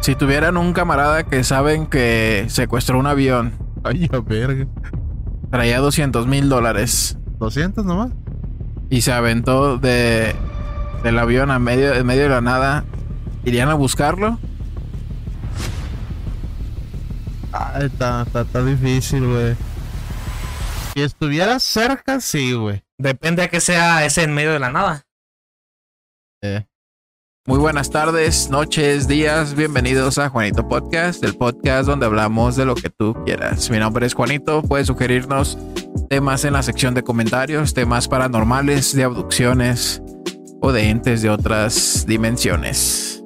Si tuvieran un camarada que saben que secuestró un avión, Ay, a verga. traía 200 mil dólares ¿200 nomás? y se aventó de, del avión a medio, en medio de la nada, ¿irían a buscarlo? Ay, está, está, está difícil, güey. Si estuviera cerca, sí, güey. Depende a que sea ese en medio de la nada. Eh. Muy buenas tardes, noches, días, bienvenidos a Juanito Podcast, el podcast donde hablamos de lo que tú quieras. Mi nombre es Juanito, puedes sugerirnos temas en la sección de comentarios, temas paranormales, de abducciones o de entes de otras dimensiones.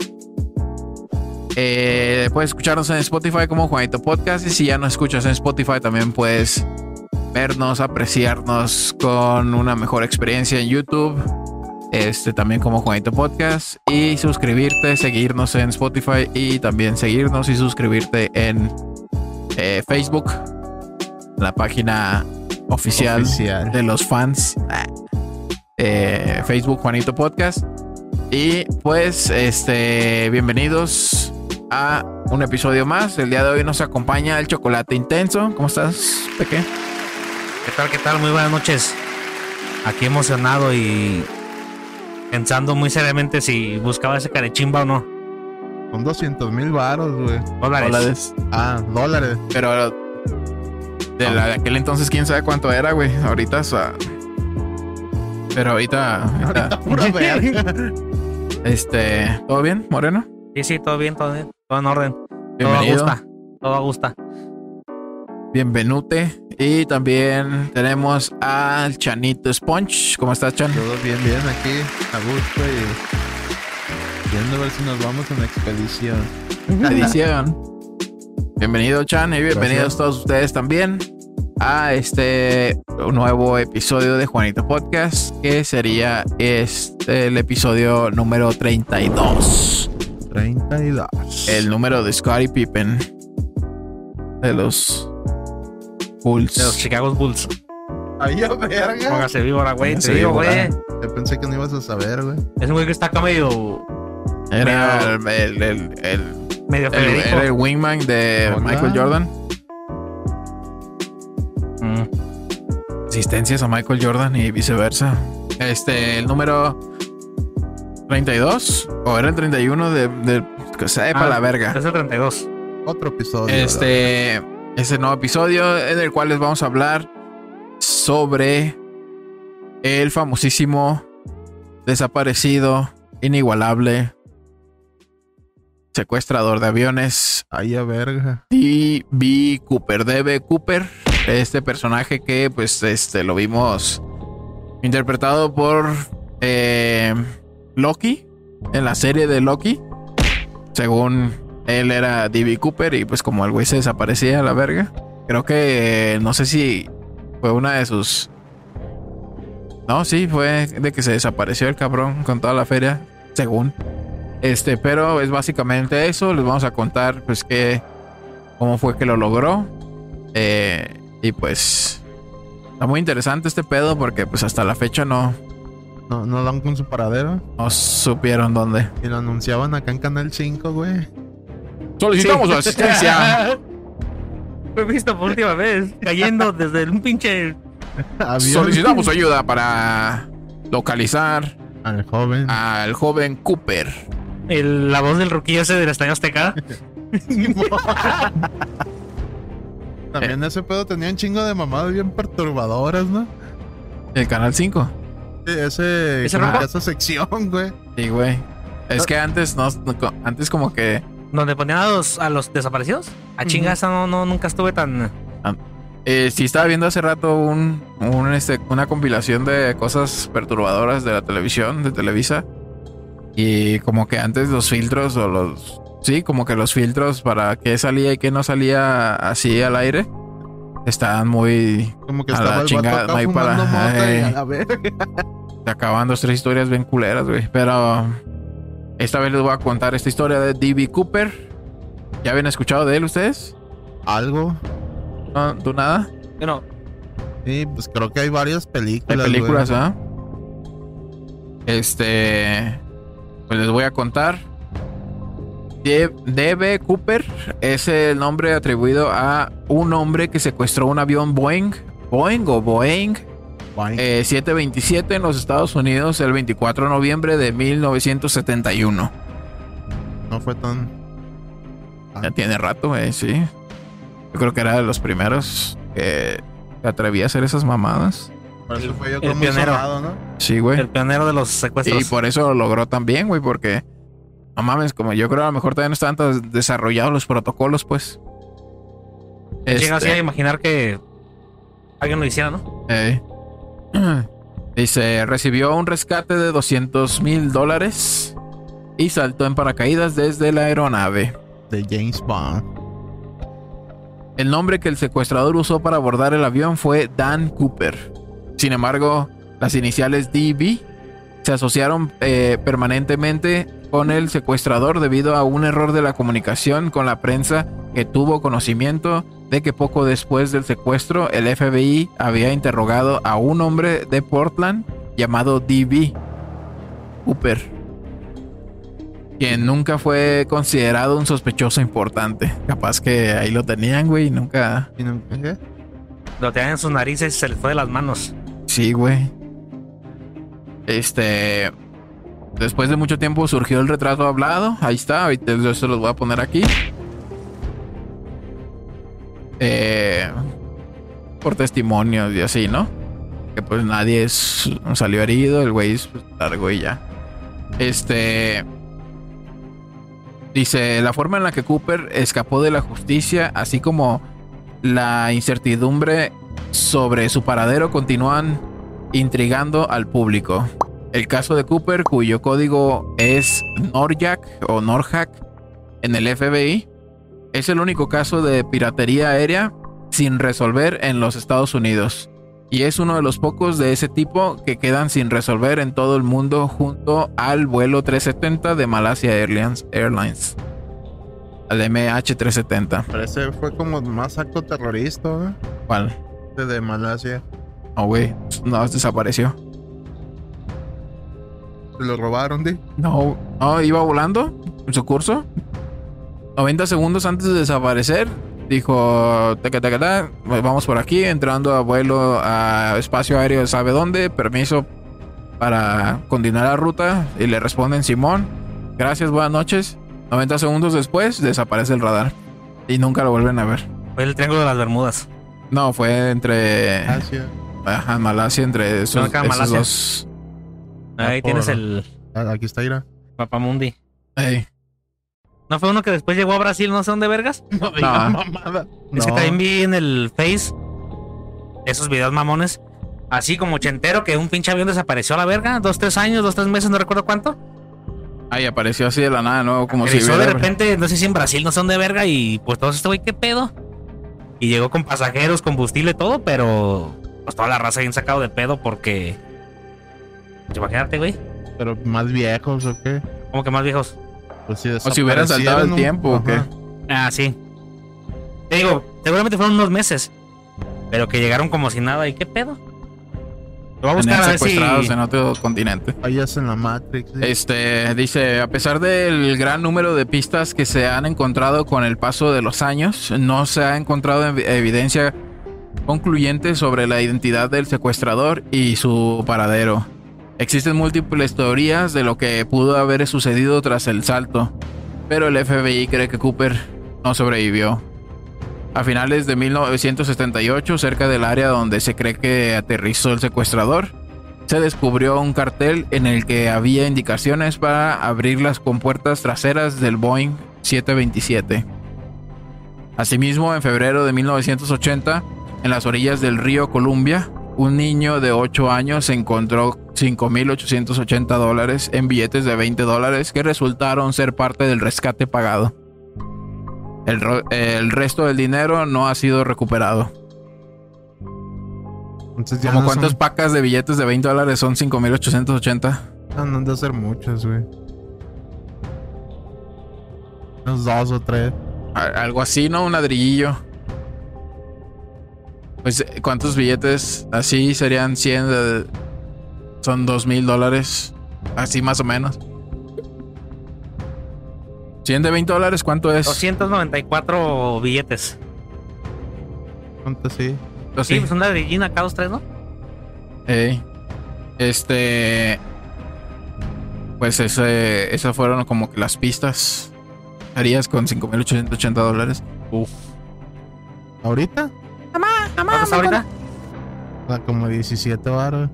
Eh, puedes escucharnos en Spotify como Juanito Podcast y si ya no escuchas en Spotify también puedes vernos, apreciarnos con una mejor experiencia en YouTube este también como Juanito Podcast y suscribirte, seguirnos en Spotify y también seguirnos y suscribirte en eh, Facebook, la página oficial, Oficial. de los fans. Eh, Facebook Juanito Podcast y pues este bienvenidos a un episodio más. El día de hoy nos acompaña el chocolate intenso. ¿Cómo estás, Peque? ¿Qué tal, qué tal? Muy buenas noches. Aquí emocionado y pensando muy seriamente si buscaba ese carechimba o no. Son 200 mil baros, güey. Dólares. Dólares. Ah, dólares. Pero de, la- de aquel entonces, quién sabe cuánto era, güey. Ahorita, o sea, Pero ahorita, ahorita, Pura verga. este, ¿todo bien, Moreno? Sí, sí, todo bien, todo bien. Todo en orden. Bienvenido. Todo a gusta. Todo a gusta. Bienvenute. Y también tenemos al Chanito Sponge. ¿Cómo estás, Chan? Todo bien, bien aquí, a gusto y viendo a ver si nos vamos en expedición. Edición. Bienvenido, Chan, y bienvenidos Gracias. todos ustedes también a este nuevo episodio de Juanito Podcast, que sería este el episodio número 32. 32. El número de Scottie Pippen. De los Bulls. De los Chicago Bulls. Ay, a verga. Póngase víbora, güey. Te digo, güey. Yo pensé que no ibas a saber, güey. Es un güey que está acá medio. Era el, el, el- el- medio el- Federico. era el wingman de. Michael Jordan. Mm. Asistencias a Michael Jordan y viceversa. Este, el número 32 o era el 31 de, de que sepa Ah, la verga. Es el 32. Otro episodio. Este, ese nuevo episodio en el cual les vamos a hablar sobre el famosísimo, desaparecido, inigualable, secuestrador de aviones, Ay, a verga. D.B. Cooper, D.B. Cooper, este personaje que pues este lo vimos interpretado por eh, Loki en la serie de Loki. Según él era D.B. Cooper y pues como el güey se desaparecía a la verga. Creo que no sé si fue una de sus... No, sí, fue de que se desapareció el cabrón con toda la feria, según. Este, pero es básicamente eso. Les vamos a contar pues que cómo fue que lo logró. Eh, y pues está muy interesante este pedo porque pues hasta la fecha no, No, no dan con su paradero. no supieron dónde. Y lo anunciaban acá en Canal 5, güey. Solicitamos su asistencia. Lo he visto por última vez. Cayendo desde un pinche. Avión. Solicitamos ayuda para localizar Al joven. al joven Cooper. el- la voz del ruquillo ese del Estadio Azteca. También ese pedo tenía un chingo de mamadas bien perturbadoras, ¿no? El canal 5. Sí, ese, esa sección, güey. Sí, güey. Es que antes no, no- antes como que Donde ponían a los, a los desaparecidos. A chinga, esa no, no, nunca estuve tan. Eh, sí estaba viendo hace rato un, un, este, una compilación de cosas perturbadoras de la televisión, de Televisa. Y como que antes los filtros o los... Sí, como que los filtros para qué salía y qué no salía así al aire. Estaban muy... Como que A la estaba el chingada, no hay para- fumando mota y eh. a la verga. Acabando tres historias bien culeras, güey. Pero esta vez les voy a contar esta historia de D.B. Cooper. ¿Ya habían escuchado de él ustedes? Algo. ¿No? ¿Tú nada? Bueno, Sí, pues creo que hay varias películas. películas, güey. ¿ah? Este. Pues les voy a contar. D.B. Cooper es el nombre atribuido a un hombre que secuestró un avión Boeing, Boeing o Boeing eh, 727 en los Estados Unidos el 24 de noviembre de 1971. No fue tan. Ya tiene rato, eh, sí. Yo creo que era de los primeros que se atrevía a hacer esas mamadas. Por eso fue yo el pionero. sonado, ¿no? Sí, güey. El pionero de los Y secuestros. por eso lo logró también, güey, porque no mames, como yo creo a lo mejor todavía no estaban tan desarrollados los protocolos, pues. Llega así a Este, imaginar que alguien lo hiciera, ¿no? eh. Dice, recibió un rescate de 200 mil dólares y saltó en paracaídas desde la aeronave. De James Bond. El nombre que el secuestrador usó para abordar el avión fue Dan Cooper. Sin embargo, las iniciales DB se asociaron eh, permanentemente con el secuestrador debido a un error de la comunicación con la prensa que tuvo conocimiento de que poco después del secuestro el FBI había interrogado a un hombre de Portland llamado DB Cooper, quien nunca fue considerado un sospechoso importante. Capaz que ahí lo tenían, güey, nunca... ¿Y no- ¿Qué? Lo tenían en sus narices y se les fue de las manos. Sí, güey. Este. Después de mucho tiempo surgió el retrato hablado. Ahí está. Ahorita yo se los voy a poner aquí. Eh, por testimonios y así, ¿no? Que pues nadie salió herido. El güey es largo y ya. Este. Dice: La forma en la que Cooper escapó de la justicia, así como la incertidumbre sobre su paradero continúan intrigando al público. El caso de Cooper, cuyo código es Norjack o Norhack en el FBI, es el único caso de piratería aérea sin resolver en los Estados Unidos. Y es uno de los pocos de ese tipo que quedan sin resolver en todo el mundo junto al vuelo 370 de Malaysia Airlines, Airlines al MH370. Pero ese fue como más acto terrorista, ¿no? ¿Cuál? De Malasia. No, güey, no, desapareció. Se lo robaron, ¿sí? No, no, iba volando en su curso. 90 segundos antes de desaparecer, dijo, "Teca, teca, ta, vamos por aquí, entrando a vuelo a espacio aéreo, ¿sabe dónde? Permiso para continuar la ruta. Y le responden, Simón, gracias, buenas noches. 90 segundos después, desaparece el radar. Y nunca lo vuelven a ver. Fue el Triángulo de las Bermudas. No, fue entre... Asia. Ajá, Malasia, entre esos, ¿Dónde queda esos Malasia? dos... Ahí Ah, tienes por- el Aquí está, Ira. Papamundi. Ey, ¿No fue uno que después llegó a Brasil, no sé dónde vergas? No digas mamada. Es que también vi en el Face esos videos mamones. Así como ochentero que un pinche avión desapareció a la verga. Dos, tres años, dos, tres meses, no recuerdo cuánto. Ahí apareció así de la nada, ¿no? Como si Aterrizó de hubiera... repente, no sé si en Brasil, no sé dónde verga. Y pues todo este güey, ¿qué pedo? Y llegó con pasajeros, combustible, todo, pero pues toda la raza bien sacado de pedo porque. Pues, imagínate, güey. Pero más viejos o qué. Como que más viejos. Pues si O si hubieran saltado el tiempo, ¿o qué? Ah, sí. Te digo, seguramente fueron unos meses. Pero que llegaron como si nada. ¿Y qué pedo? Lo voy a buscar a ver si. secuestrados en otro continente. Ahí es en la Matrix. sí. Este dice, a pesar del gran número de pistas que se han encontrado con el paso de los años, no se ha encontrado ev- evidencia concluyente sobre la identidad del secuestrador y su paradero. Existen múltiples teorías de lo que pudo haber sucedido tras el salto, pero el FBI cree que Cooper no sobrevivió. A finales de 1978, cerca del área donde se cree que aterrizó el secuestrador, se descubrió un cartel en el que había indicaciones para abrir las compuertas traseras del Boeing 727. Asimismo, en febrero de 1980, en las orillas del río Columbia, un niño de 8 años encontró 5.880 dólares en billetes de 20 dólares que resultaron ser parte del rescate pagado. El, resto del dinero no ha sido recuperado. Entonces ¿Como no cuántas son- pacas de billetes de 20 dólares son 5.880? Ah, no han de ser muchas, güey. Unos dos o tres. Algo así, ¿no? Un ladrillillo. Pues, ¿cuántos billetes? Así serían 100. de- son 2 mil dólares. Así más o menos. 100 de 20 dólares, ¿cuánto es? 294 billetes. ¿Cuánto sí? Pues Sí, sí. pues una de Gina acá dos, tres, ¿no? Ey. Este. Pues ese, esas fueron como que las pistas. Harías con 5.880 dólares. ¿Ahorita? ¿Cuánto está ahorita? Ah, como 17 baros.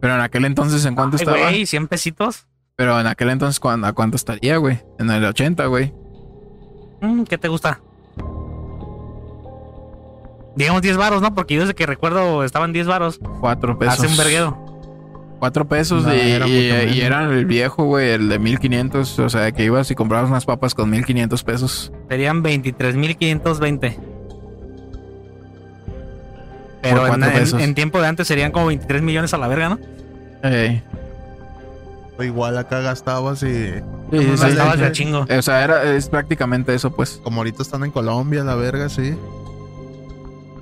Pero en aquel entonces, ¿en cuánto Ay, estaba? güey, 100 pesitos. Pero en aquel entonces, ¿cuán- ¿a cuánto estaría, güey? En el 80, güey. Mm, ¿Qué te gusta? Digamos 10 varos, ¿no? Porque yo desde que recuerdo estaban 10 varos. 4 pesos. Hace un verguero. 4 pesos No, y, era y- y menos. era el viejo, güey, el de 1500. O sea, que ibas y comprabas unas papas con 1500 pesos. Serían 23.520. Pero en, en- tiempo de antes serían como 23 millones a la verga, ¿no? Ey. O igual acá gastabas y. Sí, sí, leche. de chingo. O sea, era, es prácticamente eso, pues. Como ahorita están en Colombia, la verga, sí.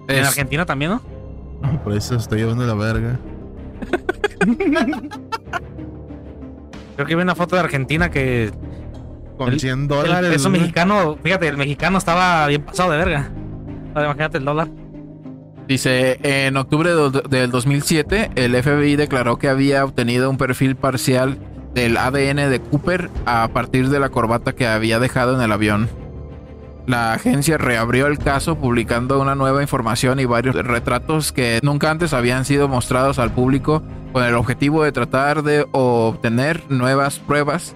En Es- Argentina también, ¿no? Por eso estoy llevando la verga. Creo que vi una foto de Argentina que Con El- 100 el dólares. peso güey. mexicano, fíjate, el mexicano estaba bien pasado de verga. Ahora imagínate el dólar. Dice, en octubre del 2007, el FBI declaró que había obtenido un perfil parcial del ADN de Cooper a partir de la corbata que había dejado en el avión. La agencia reabrió el caso publicando una nueva información y varios retratos que nunca antes habían sido mostrados al público con el objetivo de tratar de obtener nuevas pruebas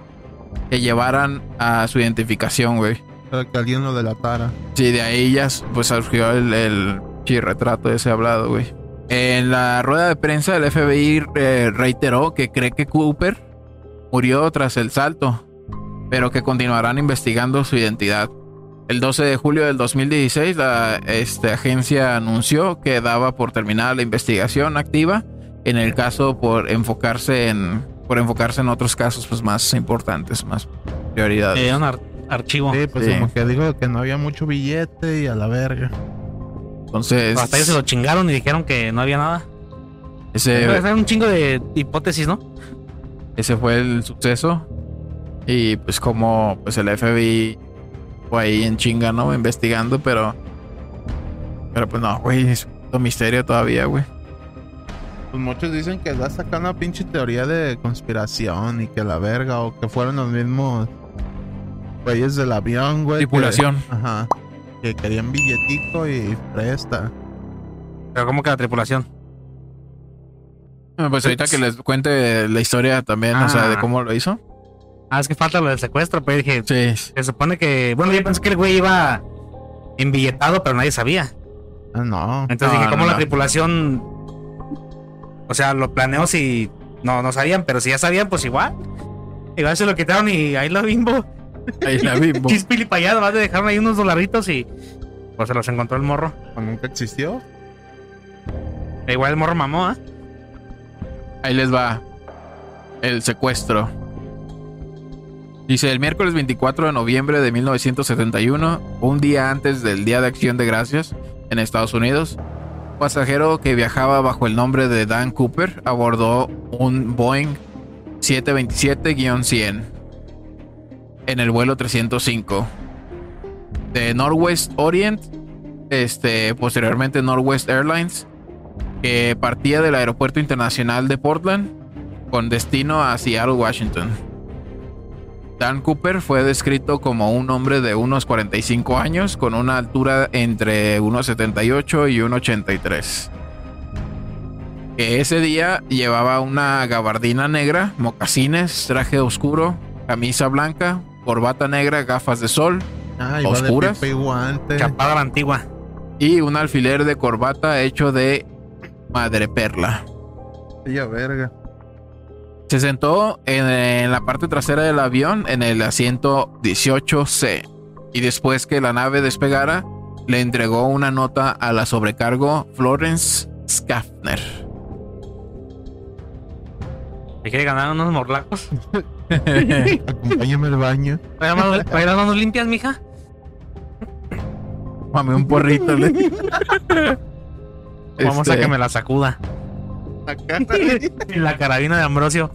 que llevaran a su identificación, güey. Que alguien lo delatara. Sí, de ahí ya pues surgió el, el sí, retrato ese hablado, güey. En la rueda de prensa, el FBI eh, reiteró que cree que Cooper murió tras el salto, pero que continuarán investigando su identidad. El 12 de julio del 2016, la este, agencia anunció que daba por terminada la investigación activa en el caso por enfocarse en por enfocarse en otros casos pues más importantes, más prioridades. Eh, un ar- archivo. Sí, pues Sí. como que dijo que no había mucho billete y a la verga. Entonces, Hasta ellos se lo chingaron y dijeron que no había nada. ese, Era un chingo de hipótesis, ¿no? ese fue el suceso. Y pues como pues el FBI fue ahí en chinga, ¿no? Investigando, pero... Pero pues no, güey, es un misterio todavía, güey. Pues muchos dicen que da sacar una pinche teoría de conspiración y que la verga, o que fueron los mismos güeyes del avión, güey. que- Tripulación. ajá. Que querían billetico y presta. Pero como que la tripulación. Pues ahorita que les cuente la historia también, o sea, de Ah. cómo lo hizo. Ah, es que falta lo del secuestro, pero dije, Sí, se supone que. Bueno, yo pensé que el güey iba embilletado, pero nadie sabía. Ah, no. Entonces No, dije, no, ¿cómo la no. tripulación? O sea, lo planeó si no, no sabían, pero si ya sabían, pues igual. Igual se lo quitaron y ahí lo bimbo. Ahí la vi. bo- Chispili para allá, nomás le dejaron ahí unos dolaritos y pues se los encontró el morro. ¿O nunca existió? E igual el morro mamó, ¿ah? Ahí les va el secuestro. Dice, el miércoles 24 de noviembre de 1971, un día antes del Día de Acción de Gracias en Estados Unidos, un pasajero que viajaba bajo el nombre de Dan Cooper abordó un Boeing 727-100 en el vuelo 305 de Northwest Orient, este, posteriormente Northwest Airlines, que partía del Aeropuerto Internacional de Portland con destino a Seattle, Washington. Dan Cooper fue descrito como un hombre de unos 45 años con una altura entre 1,78 y 1,83. Que ese día llevaba una gabardina negra, mocasines, traje oscuro, camisa blanca, corbata negra, gafas de sol Ah, ¿Oscuras? Chapada a la antigua. y un alfiler de corbata hecho de madreperla. Sí, a verga. Se sentó en, en la parte trasera del avión en el asiento 18C y después que la nave despegara le entregó una nota a la sobrecargo Florence Schaffner. ¿Te quiere ganar unos morlacos? Acompáñame al baño. ¿Para ir a las manos limpias, mija? Mame un porrito. le- Vamos a Este, que me la sacuda. La carabina de Ambrosio.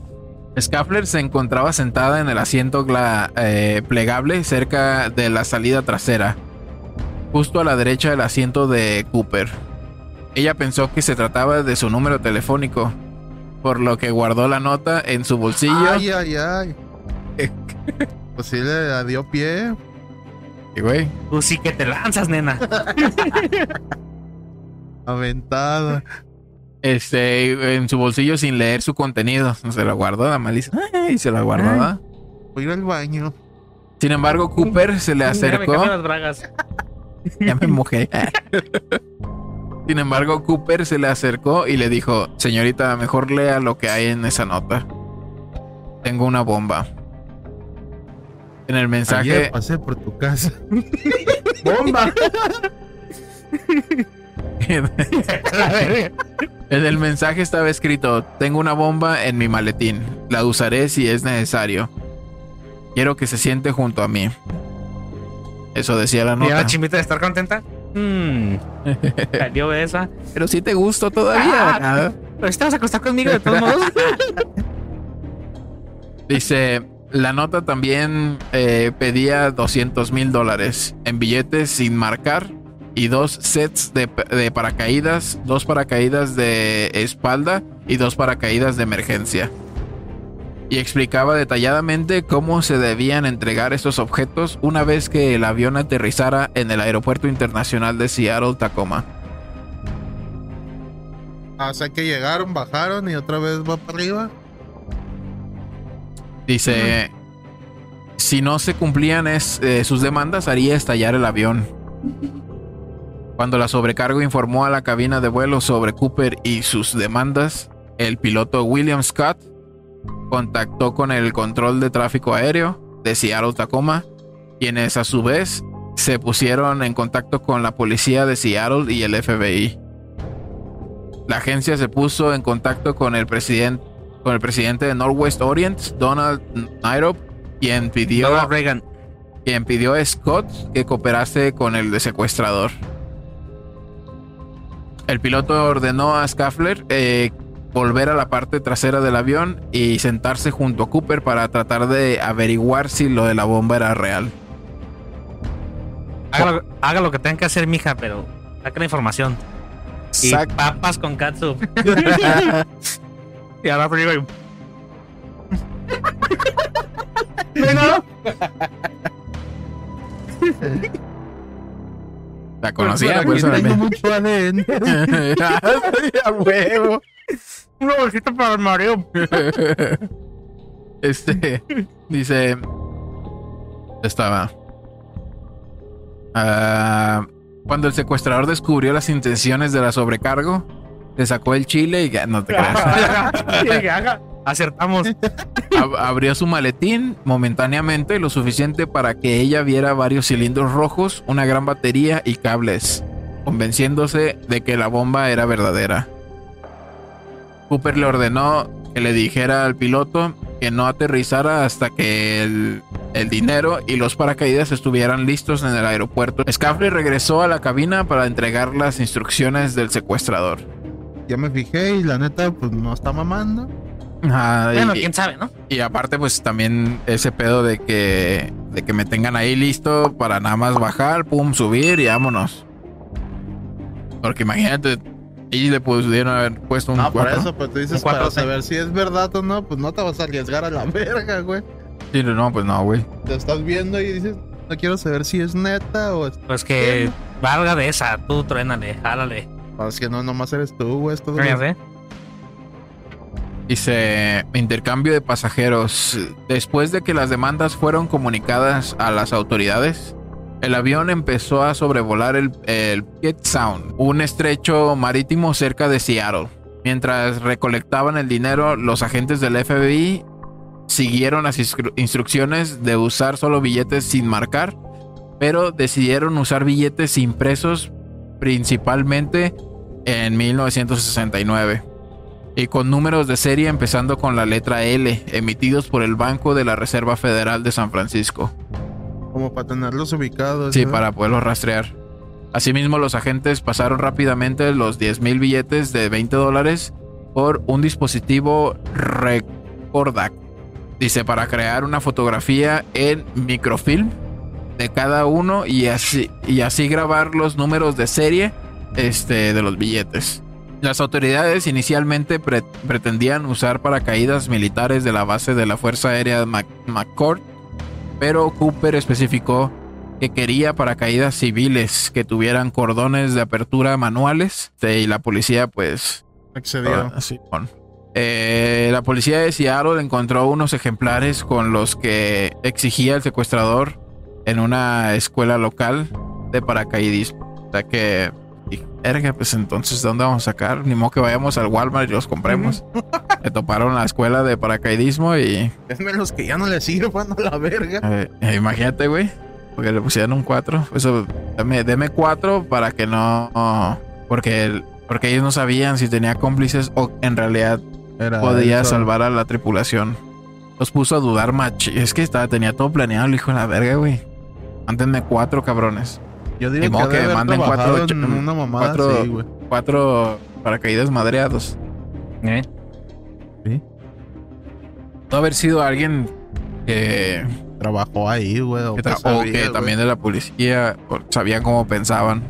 Scaffler se encontraba sentada en el asiento gla- eh, plegable cerca de la salida trasera, justo a la derecha del asiento de Cooper. Ella pensó que se trataba de su número telefónico, por lo que guardó la nota en su bolsillo. Ay, ay, ay. pues sí le dio pie. Y, güey, Tú sí que te lanzas, nena. Aventada. este, en su bolsillo sin leer su contenido. Se la guardó, la malicia. Y se la guardó. Voy a ir al baño. Sin embargo, Cooper se le me acercó. cambio las bragas. Ya me mojé. Sin embargo, Cooper se le acercó y le dijo, señorita, mejor lea lo que hay en esa nota. Tengo una bomba. En el mensaje, Ayer pasé por tu casa. ¡Bomba! en el mensaje estaba escrito, tengo una bomba en mi maletín. La usaré si es necesario. Quiero que se siente junto a mí. Eso decía la ¿Y a nota. la chimita de estar contenta? Mmm. Salió esa. Pero si te gusto todavía. Ah. Pero si te vas a acostar conmigo de todos modos. Dice, la nota también eh, pedía 200 mil dólares en billetes sin marcar y dos sets de, de paracaídas, dos paracaídas de espalda y dos paracaídas de emergencia. Y explicaba detalladamente cómo se debían entregar estos objetos una vez que el avión aterrizara en el aeropuerto internacional de Seattle Tacoma. Ah, o sea que llegaron, bajaron y otra vez va para arriba. Dice, si no se cumplían es- eh, sus demandas, haría estallar el avión. Cuando la sobrecargo informó a la cabina de vuelo sobre Cooper y sus demandas, el piloto William Scott contactó con el control de tráfico aéreo de Seattle Tacoma, quienes a su vez se pusieron en contacto con la policía de Seattle y el FBI. La agencia se puso en contacto con el presidente con el presidente de Northwest Orient, Donald Nairop, quien pidió, Donald Reagan. quien pidió a Scott que cooperase con el de secuestrador. El piloto ordenó a Scaffler eh, volver a la parte trasera del avión y sentarse junto a Cooper para tratar de averiguar si lo de la bomba era real. Haga lo, haga lo que tenga que hacer, mija, pero saca la información. Y papas con katsu. y ahora frío y... Venga. La conocía, Aquí pues, tengo mucho ADN. a huevo. Una bolsita para el mareo. Este dice. Estaba. Ah, cuando el secuestrador descubrió las intenciones de la sobrecargo, le sacó el chile y ya no te creas. Acertamos. Ab- abrió su maletín momentáneamente, lo suficiente para que ella viera varios cilindros rojos, una gran batería y cables, convenciéndose de que la bomba era verdadera. Cooper le ordenó que le dijera al piloto que no aterrizara hasta que el, el dinero y los paracaídas estuvieran listos en el aeropuerto. Scaffley regresó a la cabina para entregar las instrucciones del secuestrador. Ya me fijé y la neta, pues no está mamando. Y- Bueno, quién sabe, ¿no? Y aparte, pues también ese pedo de que, de que me tengan ahí listo para nada más bajar, pum, subir y vámonos. Porque imagínate, y le pudieron haber puesto un No, por cuatro. eso, pero tú dices para sí. saber si es verdad o no, pues no te vas a arriesgar a la verga, güey. Sí, no, pues no, güey. Te estás viendo y dices, no quiero saber si es neta o es... Pues que valga de esa, tú truénale, jálale. o es que no, nomás eres tú, güey. Esto sé. Dice intercambio de pasajeros. Después de que las demandas fueron comunicadas a las autoridades, el avión empezó a sobrevolar el, el Sound, un estrecho marítimo cerca de Seattle. Mientras recolectaban el dinero, los agentes del FBI siguieron las instru- instrucciones de usar solo billetes sin marcar, pero decidieron usar billetes impresos principalmente en 1969 y con números de serie empezando con la letra L, emitidos por el Banco de la Reserva Federal de San Francisco. Como para tenerlos ubicados. Sí, ¿no? para poderlos rastrear. Asimismo, los agentes pasaron rápidamente los 10 mil billetes de 20 dólares por un dispositivo Recordac Dice, para crear una fotografía en microfilm de cada uno y así, y así grabar los números de serie este, de los billetes. Las autoridades inicialmente pre- pretendían usar paracaídas militares de la base de la Fuerza Aérea McCord, pero Cooper especificó que quería paracaídas civiles que tuvieran cordones de apertura manuales este, y la policía pues Excedió. Ah, sí, bueno. Eh, la policía de Seattle encontró unos ejemplares con los que exigía el secuestrador en una escuela local de paracaidismo. O sea que, dije, "Verga, pues entonces, ¿de dónde vamos a sacar? Ni modo que vayamos al Walmart y los compremos. Le toparon la escuela de paracaidismo y Esme los que ya no le sirvan a la verga. eh, eh, imagínate, güey. Porque le pusieron un 4. Eso, dame, deme 4 para que no. Porque, el- porque ellos no sabían si tenía cómplices o en realidad Era podía eso. salvar a la tripulación. Los puso a dudar machi. Es que estaba, tenía todo planeado el hijo de la verga, güey. Mándenme cuatro cabrones. Yo digo que, que manden trabajado cuatro- en una mamada cuatro- así, güey. Cuatro paracaídas madreados. ¿Eh? No haber sido alguien que, Trabajó ahí, güey. o que o también de la policía sabían cómo pensaban.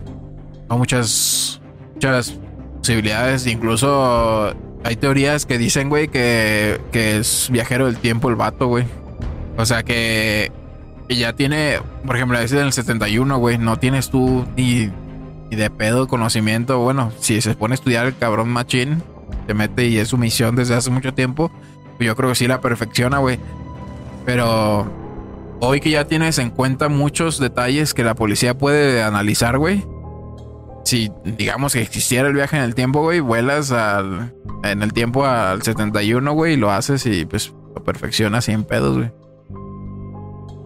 Hay muchas, muchas posibilidades. Incluso hay teorías que dicen, güey, que, que es viajero del tiempo el vato, güey. O sea que que ya tiene, por ejemplo, ese del 71, güey, no tienes tú ni, ni de pedo conocimiento. Bueno, si se pone a estudiar el cabrón machín, te mete y es su misión desde hace mucho tiempo, yo creo que sí la perfecciona, güey. Pero hoy que ya tienes en cuenta muchos detalles que la policía puede analizar, güey. Si digamos que existiera el viaje en el tiempo, güey, vuelas al, en el tiempo al 71, güey, y lo haces y pues lo perfeccionas sin pedos, güey.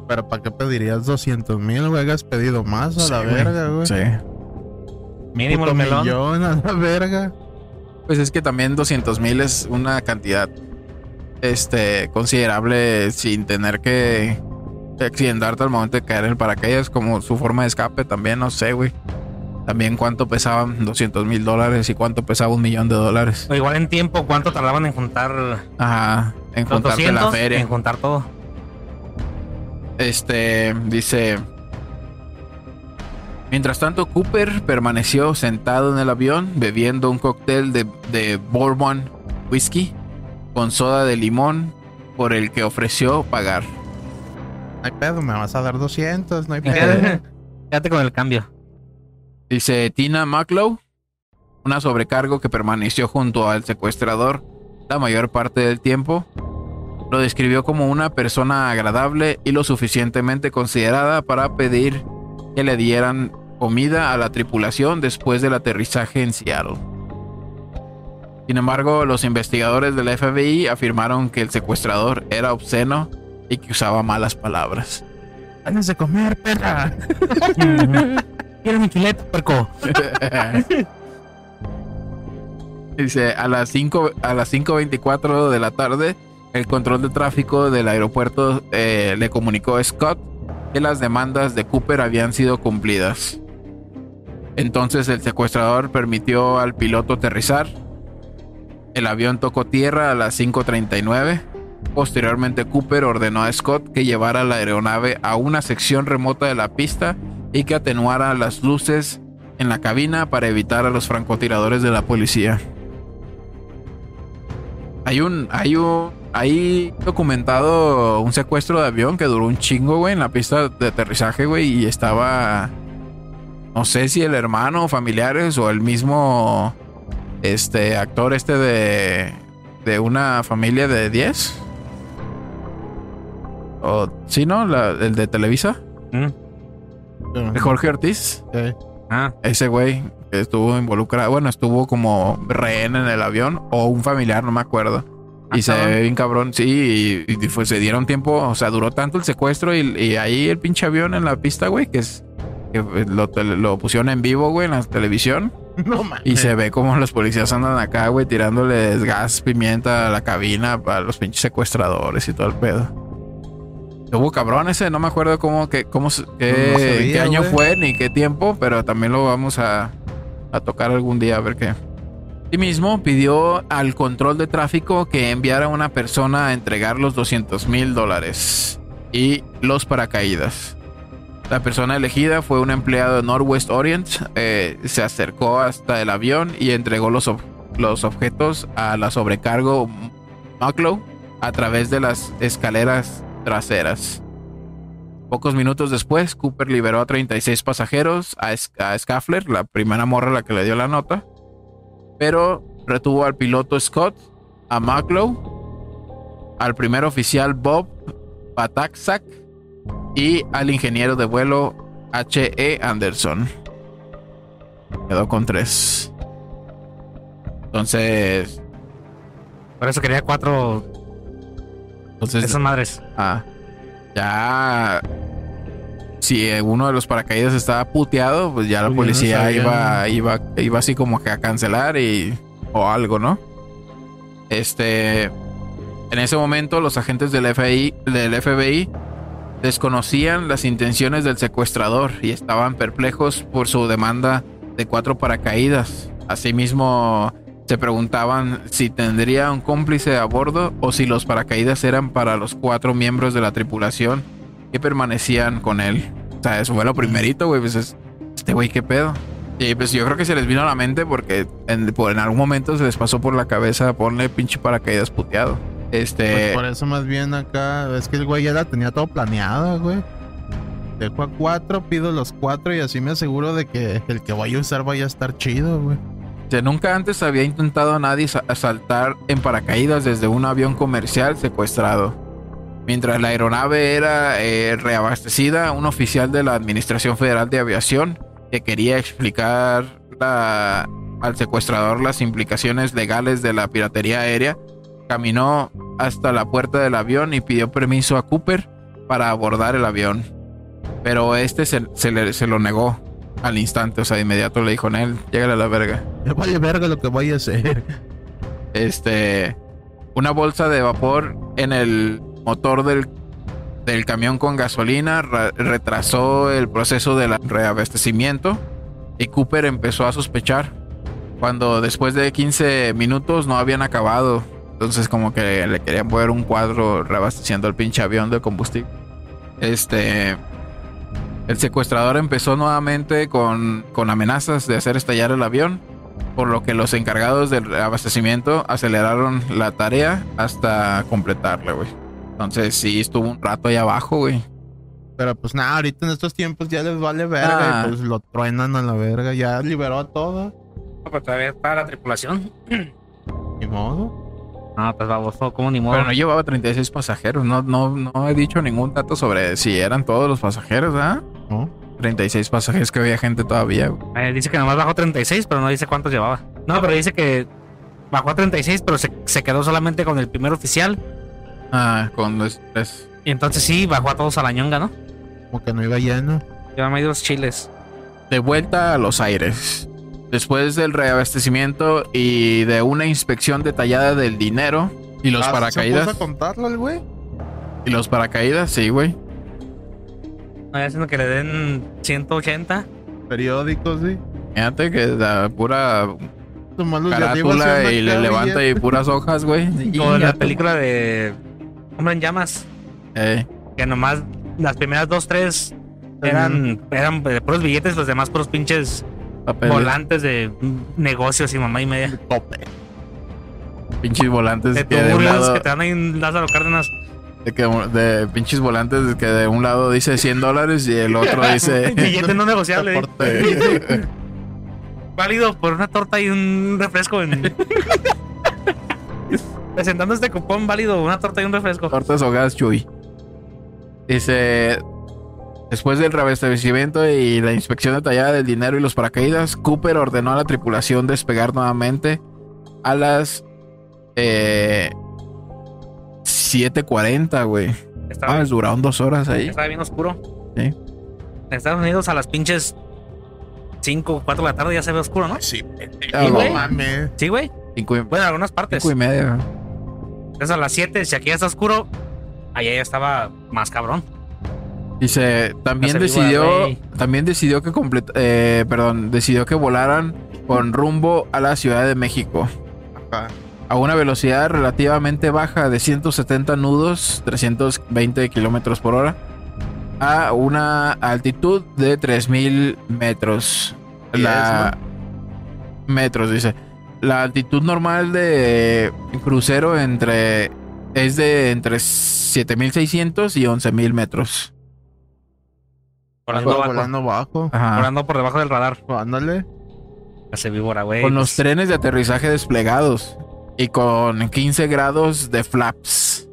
Pero ¿para qué pedirías 200 mil, güey? Hagas pedido más a Sí, la verga, güey. Sí. Mínimo melón. millón a la verga. Pues es que también 200 mil es una cantidad este considerable sin tener que accidentarte al momento de caer en el paracaídas como su forma de escape también, no sé, güey. También cuánto pesaban 200 mil dólares y cuánto pesaba un millón de dólares. O igual en tiempo, ¿cuánto tardaban en juntar Ajá, en 200? la feria. En juntar todo. Este dice. Mientras tanto, Cooper permaneció sentado en el avión bebiendo un cóctel de, de bourbon whisky con soda de limón por el que ofreció pagar. No hay pedo, me vas a dar 200, no hay pedo. Quédate con el cambio. Dice Tina Maclow, una sobrecargo que permaneció junto al secuestrador la mayor parte del tiempo, lo describió como una persona agradable y lo suficientemente considerada para pedir que le dieran comida a la tripulación después del aterrizaje en Seattle. Sin embargo, los investigadores del FBI afirmaron que el secuestrador era obsceno y que usaba malas palabras. Ganas de comer, perra. Quiero mi chuleta, puerco. Dice, a las 5 a las 5.24 de la tarde, el control de tráfico del aeropuerto eh, le comunicó a Scott que las demandas de Cooper habían sido cumplidas. Entonces el secuestrador permitió al piloto aterrizar. El avión tocó tierra a las 5.39. Posteriormente Cooper ordenó a Scott que llevara la aeronave a una sección remota de la pista y que atenuara las luces en la cabina para evitar a los francotiradores de la policía. Hay un, hay un, hay documentado un secuestro de avión que duró un chingo, güey, en la pista de aterrizaje, güey, y estaba, no sé si el hermano, familiares o el mismo, este, actor este de, de una familia de 10. O, sí, ¿no? La- el de Televisa, Mm. de Jorge Ortiz. Sí. Ah, Ese güey que estuvo involucrado, bueno, estuvo como rehén en el avión o un familiar, no me acuerdo. Y se ve bien cabrón, sí, y, y, pues se dieron tiempo, o sea, duró tanto el secuestro y, y ahí el pinche avión en la pista, güey, que es que lo, tele- lo pusieron en vivo, güey, en la televisión. No mames. Y se ve como los policías andan acá, güey, tirándoles gas, pimienta a la cabina para los pinches secuestradores y todo el pedo. Hubo cabrón ese, no me acuerdo cómo, que, cómo, qué, No sabía, qué año fue ni qué tiempo, pero también lo vamos a, a tocar algún día a ver qué. Asimismo, pidió al control de tráfico que enviara una persona a entregar los 200 mil dólares y los paracaídas. La persona elegida fue un empleado de Northwest Orient. eh, se acercó hasta el avión y entregó los, los objetos a la sobrecargo Mucklow a través de las escaleras traseras. Pocos minutos después, Cooper liberó a 36 pasajeros, a, Sk- a Scaffler, la primera morra a la que le dio la nota, pero retuvo al piloto Scott, a Mucklow, al primer oficial Bob Pataksak y al ingeniero de vuelo H.E. Anderson. Quedó con tres. Entonces, Por eso quería cuatro entonces esas madres. Ah, ya. Si eh, uno de los paracaídas estaba puteado, pues ya la Pues no policía iba, iba, iba así como que a cancelar y. o algo, ¿no? Este. En ese momento, los agentes del FBI, del FBI desconocían las intenciones del secuestrador y estaban perplejos por su demanda de cuatro paracaídas. Asimismo, se preguntaban si tendría un cómplice a bordo o si los paracaídas eran para los cuatro miembros de la tripulación que permanecían con él. O sea, eso fue lo primerito, güey. Pues es, este güey, ¿qué pedo? Y pues yo creo que se les vino a la mente porque en, por- en algún momento se les pasó por la cabeza ponle pinche paracaídas puteado. Este. Pues por eso más bien acá, es que el güey ya la tenía todo planeado, güey. Dejo a cuatro, pido los cuatro y así me aseguro de que el que vaya a usar vaya a estar chido, güey. Que nunca antes había intentado nadie sa- saltar en paracaídas desde un avión comercial secuestrado. Mientras la aeronave era eh, reabastecida, un oficial de la Administración Federal de Aviación que quería explicar la- al secuestrador las implicaciones legales de la piratería aérea, caminó hasta la puerta del avión y pidió permiso a Cooper para abordar el avión. Pero este se, se le- se lo negó al instante, o sea, de inmediato le dijo, Nel, llégale a la verga Me vale verga lo que vaya a hacer. este una bolsa de vapor en el motor del, del camión con gasolina ra- retrasó el proceso del reabastecimiento y Cooper empezó a sospechar cuando después de 15 minutos no habían acabado entonces como que le querían poner un cuadro reabasteciendo el pinche avión de combustible este el secuestrador empezó nuevamente con, con amenazas de hacer estallar el avión por lo que los encargados del abastecimiento aceleraron la tarea hasta completarla, güey. Entonces sí estuvo un rato ahí abajo, güey. Pero pues nada, ahorita en estos tiempos ya les vale verga Ah. y pues lo truenan a la verga. Ya liberó a todo. No, pero todavía para la tripulación. Ni modo. No, pues baboso, ¿cómo ni modo? Pero no llevaba 36 pasajeros. No, no, no he dicho ningún dato sobre si eran todos los pasajeros, ¿ah? ¿No? 36 pasajeros que había gente todavía, güey. Eh, dice que nomás bajó 36, pero no dice cuántos llevaba. No, pero dice que bajó a 36, pero se, se quedó solamente con el primer oficial. Ah, con los tres. Y entonces sí, bajó a todos a la ñonga, ¿no? Como que no iba lleno. Lleva medios chiles. De vuelta a los aires. Después del reabastecimiento y de una inspección detallada del dinero y los Ah, ¿Se paracaídas. puso a contarlo el güey? Y los paracaídas, sí, güey. No, ya haciendo que le den 180. Periódicos, sí. Fíjate que da pura carátula y le levanta y puras hojas, güey. Como en la película de Hombre en Llamas. Eh, Que nomás las primeras dos, tres eran, eran de puros billetes, los demás puros pinches volantes de negocios y mamá y media. Tope. pinches volantes De que de un lado, que te dan ahí en Lázaro Cárdenas. de, que- de pinches volantes que de un lado dice 100 dólares y el otro dice Billete no negociable. Válido por una torta y un refresco. En... Presentando este cupón válido, una torta y un refresco. tortas ahogadas Chuy. Dice Después del reabastecimiento y la inspección detallada del dinero y los paracaídas, Cooper ordenó a la tripulación despegar nuevamente a las eh, 7:40, güey. Estaba, Ah, duraron dos horas ahí. estaba bien oscuro. Sí. En Estados Unidos a las pinches 5 o 4 de la tarde ya se ve oscuro, ¿no? Sí, Ah, no güey. mames. Sí, güey. Bueno, en algunas partes. cinco y media. Entonces a las 7, si aquí ya está oscuro, allá ya estaba más cabrón. Dice, también decidió, también decidió que complet- eh, perdón, decidió que volaran con rumbo a la Ciudad de México. Ajá. A una velocidad relativamente baja de 170 nudos, 320 kilómetros por hora, a una altitud de 3000 metros. ¿Y La metros, dice. La altitud normal de crucero entre es de entre 7600 y 11000 metros. Volando, Volando, bajo, volando bajo. Volando por debajo del radar. Ándale. Hace víbora, güey. Con los Pues, trenes de aterrizaje desplegados y con 15 grados de flaps.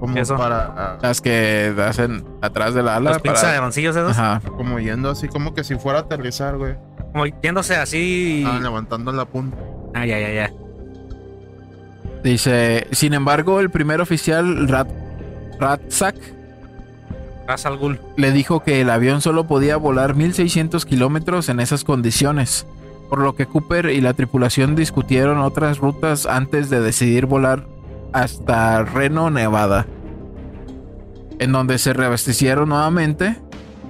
Como Eso. para. ah, Las que hacen atrás de la ala. los para- avioncillos esos. Ajá. como yendo así, como que si fuera a aterrizar, güey. Como yéndose así. Ah, levantando la punta. Ah, ya, ya, ya. Dice, sin embargo, el primer oficial Rat Ratzak le dijo que el avión solo podía volar 1600 kilómetros en esas condiciones, por lo que Cooper y la tripulación discutieron otras rutas antes de decidir volar hasta Reno, Nevada, en donde se reabastecieron nuevamente.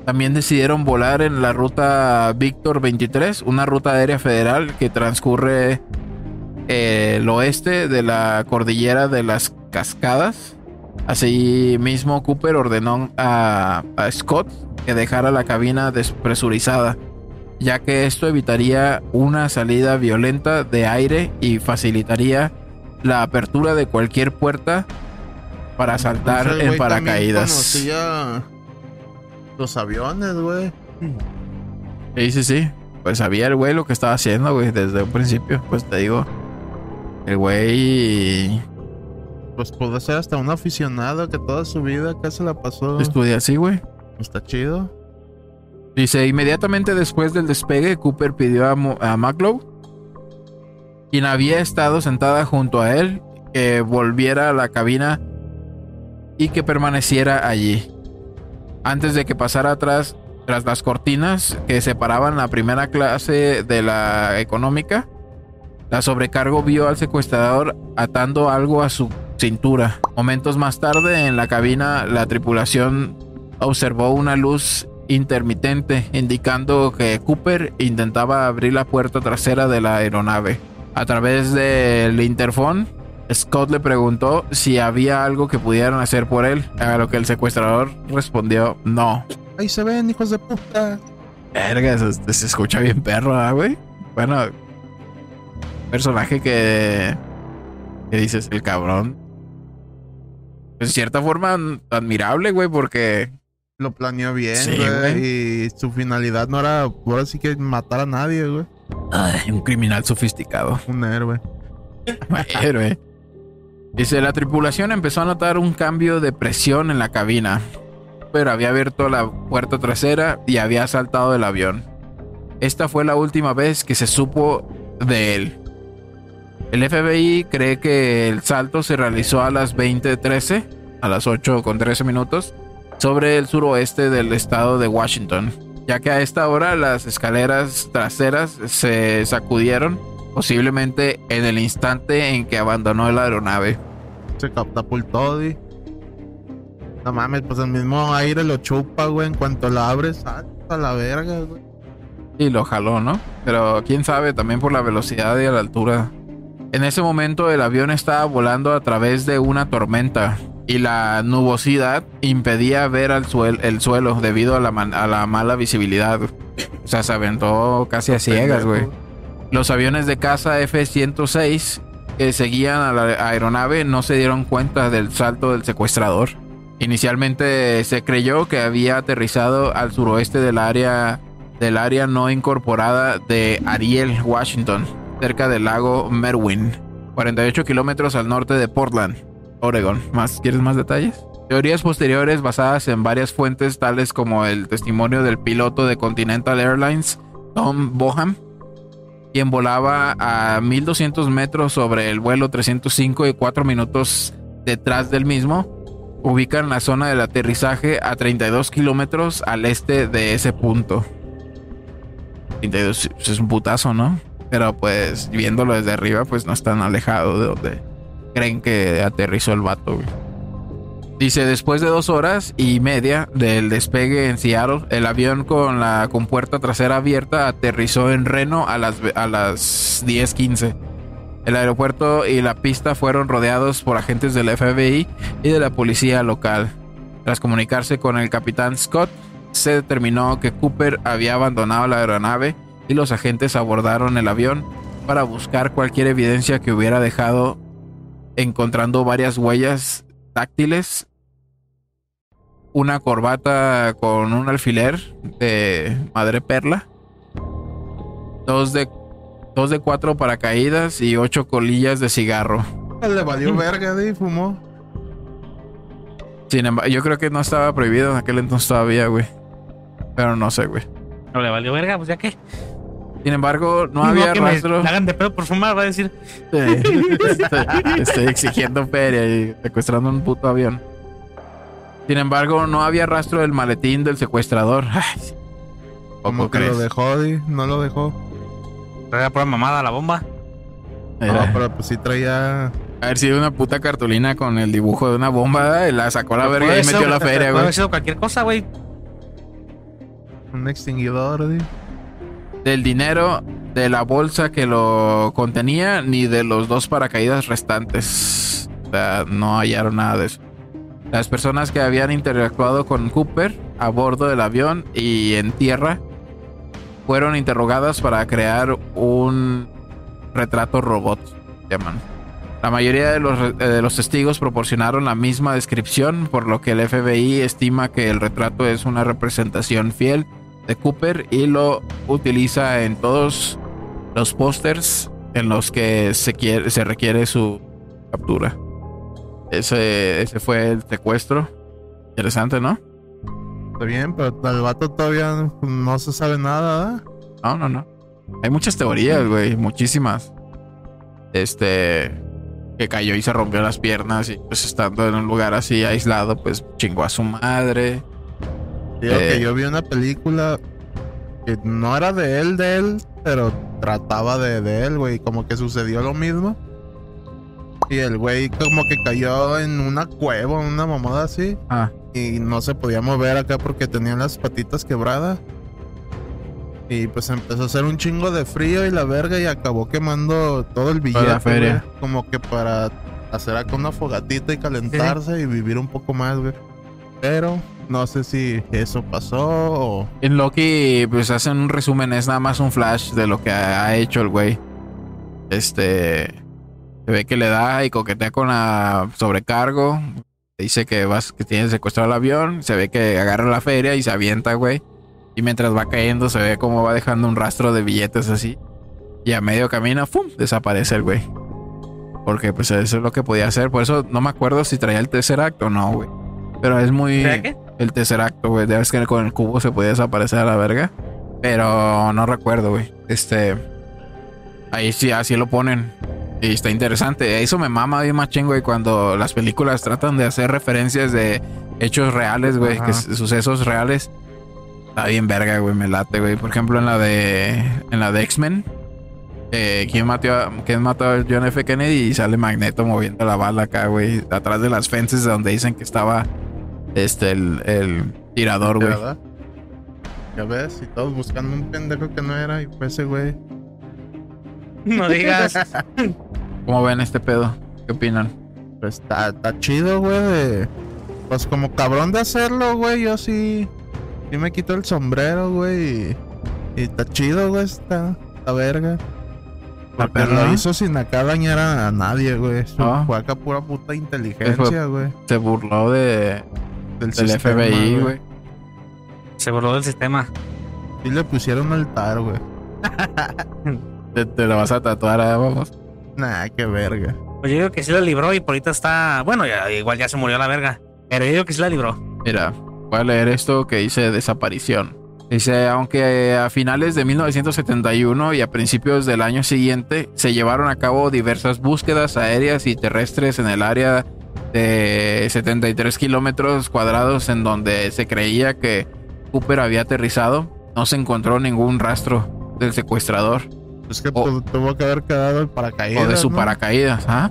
También decidieron volar en la ruta Víctor 23, una ruta aérea federal que transcurre eh, el oeste de la cordillera de las Cascadas. Asimismo, Cooper ordenó a, a Scott que dejara la cabina despresurizada, ya que esto evitaría una salida violenta de aire y facilitaría la apertura de cualquier puerta para saltar Pues el en paracaídas. Los aviones, güey. Sí, sí, sí. Pues sabía el güey lo que estaba haciendo, güey, desde un principio. Pues te digo, el güey Pues puede ser hasta un aficionado que toda su vida acá se la pasó. estudia así, güey. Está chido. Dice, inmediatamente después del despegue, Cooper pidió a, Mo- a Maclow, quien había estado sentada junto a él, que volviera a la cabina y que permaneciera allí. Antes de que pasara atrás, tras las cortinas que separaban la primera clase de la económica, la sobrecargo vio al secuestrador atando algo a su cintura. Momentos más tarde, en la cabina, la tripulación observó una luz intermitente indicando que Cooper intentaba abrir la puerta trasera de la aeronave. A través del interfón, Scott le preguntó si había algo que pudieran hacer por él, a lo que el secuestrador respondió no. Ahí se ven, hijos de puta. Verga, se, se escucha bien perro, ¿ah, güey. Bueno, personaje que, que dices, el cabrón. De cierta forma, admirable, güey, porque Lo planeó bien, Sí, güey. y su finalidad no era, ahora sí que matar a nadie, güey. ay, un criminal sofisticado. Un héroe. Héroe. Dice, la tripulación empezó a notar un cambio de presión en la cabina, pero había abierto la puerta trasera y había saltado del avión. Esta fue la última vez que se supo de él. El FBI cree que el salto se realizó a las 20:13, a las 8 con 13 minutos, sobre el suroeste del estado de Washington, ya que a esta hora las escaleras traseras se sacudieron posiblemente en el instante en que abandonó la aeronave. Se catapultó, di. No mames, pues el mismo aire lo chupa, güey. En cuanto la abres, salta la verga, güey. Y lo jaló, ¿no? Pero quién sabe, también por la velocidad y a la altura. En ese momento el avión estaba volando a través de una tormenta y la nubosidad impedía ver al suel- el suelo debido a la, a la mala visibilidad. O sea, se aventó casi a ciegas, güey. Los aviones de caza F-106 que seguían a la aeronave no se dieron cuenta del salto del secuestrador. Inicialmente se creyó que había aterrizado al suroeste del área del área no incorporada de Ariel, Washington, cerca del lago Merwin, 48 kilómetros al norte de Portland, Oregon. ¿Más, ¿Quieres más detalles? Teorías posteriores basadas en varias fuentes tales como el testimonio del piloto de Continental Airlines, Tom Boham, quien volaba a 1200 metros sobre el vuelo 305 y 4 minutos detrás del mismo, ubican la zona del aterrizaje a 32 kilómetros al este de ese punto. 32 es un putazo, ¿no? Pero pues viéndolo desde arriba, pues no es tan alejado de donde creen que aterrizó el vato. Dice, después de dos horas y media del despegue en Seattle, el avión con la compuerta trasera abierta aterrizó en Reno a las, a las 10.15. El aeropuerto y la pista fueron rodeados por agentes del FBI y de la policía local. Tras comunicarse con el capitán Scott, se determinó que Cooper había abandonado la aeronave y los agentes abordaron el avión para buscar cualquier evidencia que hubiera dejado, encontrando varias huellas táctiles una corbata con un alfiler de madre perla, dos de, dos de cuatro paracaídas y ocho colillas de cigarro. Le valió verga, de fumó. Sin embargo, yo creo que no estaba prohibido en aquel entonces todavía, güey. Pero no sé, güey. No le valió verga, pues ya que. Sin embargo, no, había que me rastro. hagan de pedo por fumar, va a decir. estoy, estoy exigiendo feria y secuestrando un puto avión. Sin embargo, no había rastro del maletín del secuestrador. ¿Cómo que crees? lo dejó, di, no lo dejó. Traía pura mamada la bomba. No, Era- pero pues sí traía. haber sido una puta cartulina con el dibujo de una bomba y la sacó a la verga y Puede ser- metió a la feria, Puede güey. haber sido cualquier cosa, güey. Un extinguidor, di. Del dinero de la bolsa que lo contenía ni de los dos paracaídas restantes. O sea, no hallaron nada de eso. Las personas que habían interactuado con Cooper a bordo del avión y en tierra fueron interrogadas para crear un retrato robot, llaman. La mayoría de los, eh, de los testigos proporcionaron la misma descripción, por lo que el FBI estima que el retrato es una representación fiel de Cooper y lo utiliza en todos los pósters en los que se, quiere, se requiere su captura. Ese, ese fue el secuestro. Interesante, ¿no? Está bien, pero el vato todavía no se sabe nada. No, no, no. Hay muchas teorías, güey, muchísimas. Este que cayó y se rompió las piernas y pues estando en un lugar así aislado, pues chingó a su madre. Digo Eh. que yo vi una película que no era de él, de él, pero trataba de, de él, güey. Como que sucedió lo mismo. Y el güey como que cayó en una cueva, una mamada así. Ah, Y no se podía mover acá porque tenía las patitas quebradas. Y pues empezó a hacer un chingo de frío y la verga y acabó quemando todo el billete. Toda la feria. güey. Como que para hacer acá una fogatita y calentarse y vivir un poco más, güey. Pero no sé si eso pasó o... En Loki, pues hacen un resumen, es nada más un flash de lo que ha hecho el güey. Este. Se ve que le da y coquetea con la sobrecargo. Dice que vas, que tiene secuestrado el avión. Se ve que agarra la feria y se avienta, güey. Y mientras va cayendo, se ve como va dejando un rastro de billetes así. Y a medio camino, ¡pum! desaparece el güey. Porque pues eso es lo que podía hacer. Por eso no me acuerdo si traía el tercer acto o no, güey. Pero es muy. ¿Traía qué? El tercer acto, güey. Debes que con el cubo se podía desaparecer a la verga. Pero no recuerdo, güey. Este. Ahí sí, así lo ponen. Y está interesante. Eso me mama bien machín, güey. Cuando las películas tratan de hacer referencias de hechos reales, güey. Sucesos reales. Está bien verga, güey. Me late, güey. Por ejemplo, en la de. En la de X-Men. Eh, ¿quién, mató a, ¿Quién mató a John F. Kennedy? Y sale Magneto moviendo la bala acá, güey. Atrás de las fences donde dicen que estaba. Este, el, el tirador, güey. Ya ves, y todos buscando un pendejo que no era y fue ese güey. No digas. ¿Cómo ven este pedo? ¿Qué opinan? Pues está, está chido, güey. de- Pues como cabrón de hacerlo, güey. Yo sí. Sí me quito el sombrero, güey. Y, y está chido, güey. Está, está verga. Porque lo hizo sin acá dañar a, a nadie, güey. Eso Ah. Fue acá pura puta inteligencia, güey. Se burló de, Del, del sistema, FBI, güey. Se burló del sistema. Sí le pusieron altar, güey. Te, te lo vas a tatuar, ah, vamos. Nah, qué verga. Pues yo digo que sí la libró y por ahorita está. Bueno, ya, igual ya se murió la verga. Pero yo digo que sí la libró. Mira, voy a leer esto que dice desaparición. Dice, aunque a finales de 1971 y a principios del año siguiente se llevaron a cabo diversas búsquedas aéreas y terrestres en el área de 73 kilómetros cuadrados en donde se creía que Cooper había aterrizado, no se encontró ningún rastro del secuestrador Es que O- tuvo que haber quedado el paracaídas. o de su ¿no? paracaídas. ¿ah?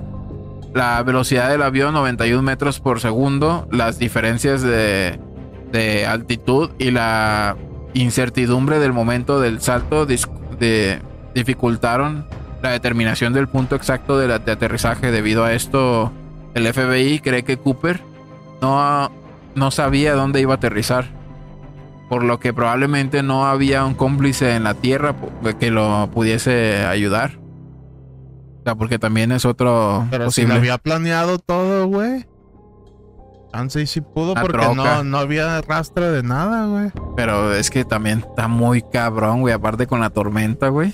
la velocidad del avión 91 metros por segundo, las diferencias de, de altitud y la incertidumbre del momento del salto de- dificultaron la determinación del punto exacto de, la- de aterrizaje. Debido a esto, el FBI cree que Cooper no, no sabía dónde iba a aterrizar. Por lo que probablemente no había un cómplice en la tierra que lo pudiese ayudar. O sea, porque también es otro Pero si lo había planeado todo, güey. Chance y sí pudo La porque no, no había rastro de nada, güey. Pero es que también está muy cabrón, güey. Aparte con la tormenta, güey.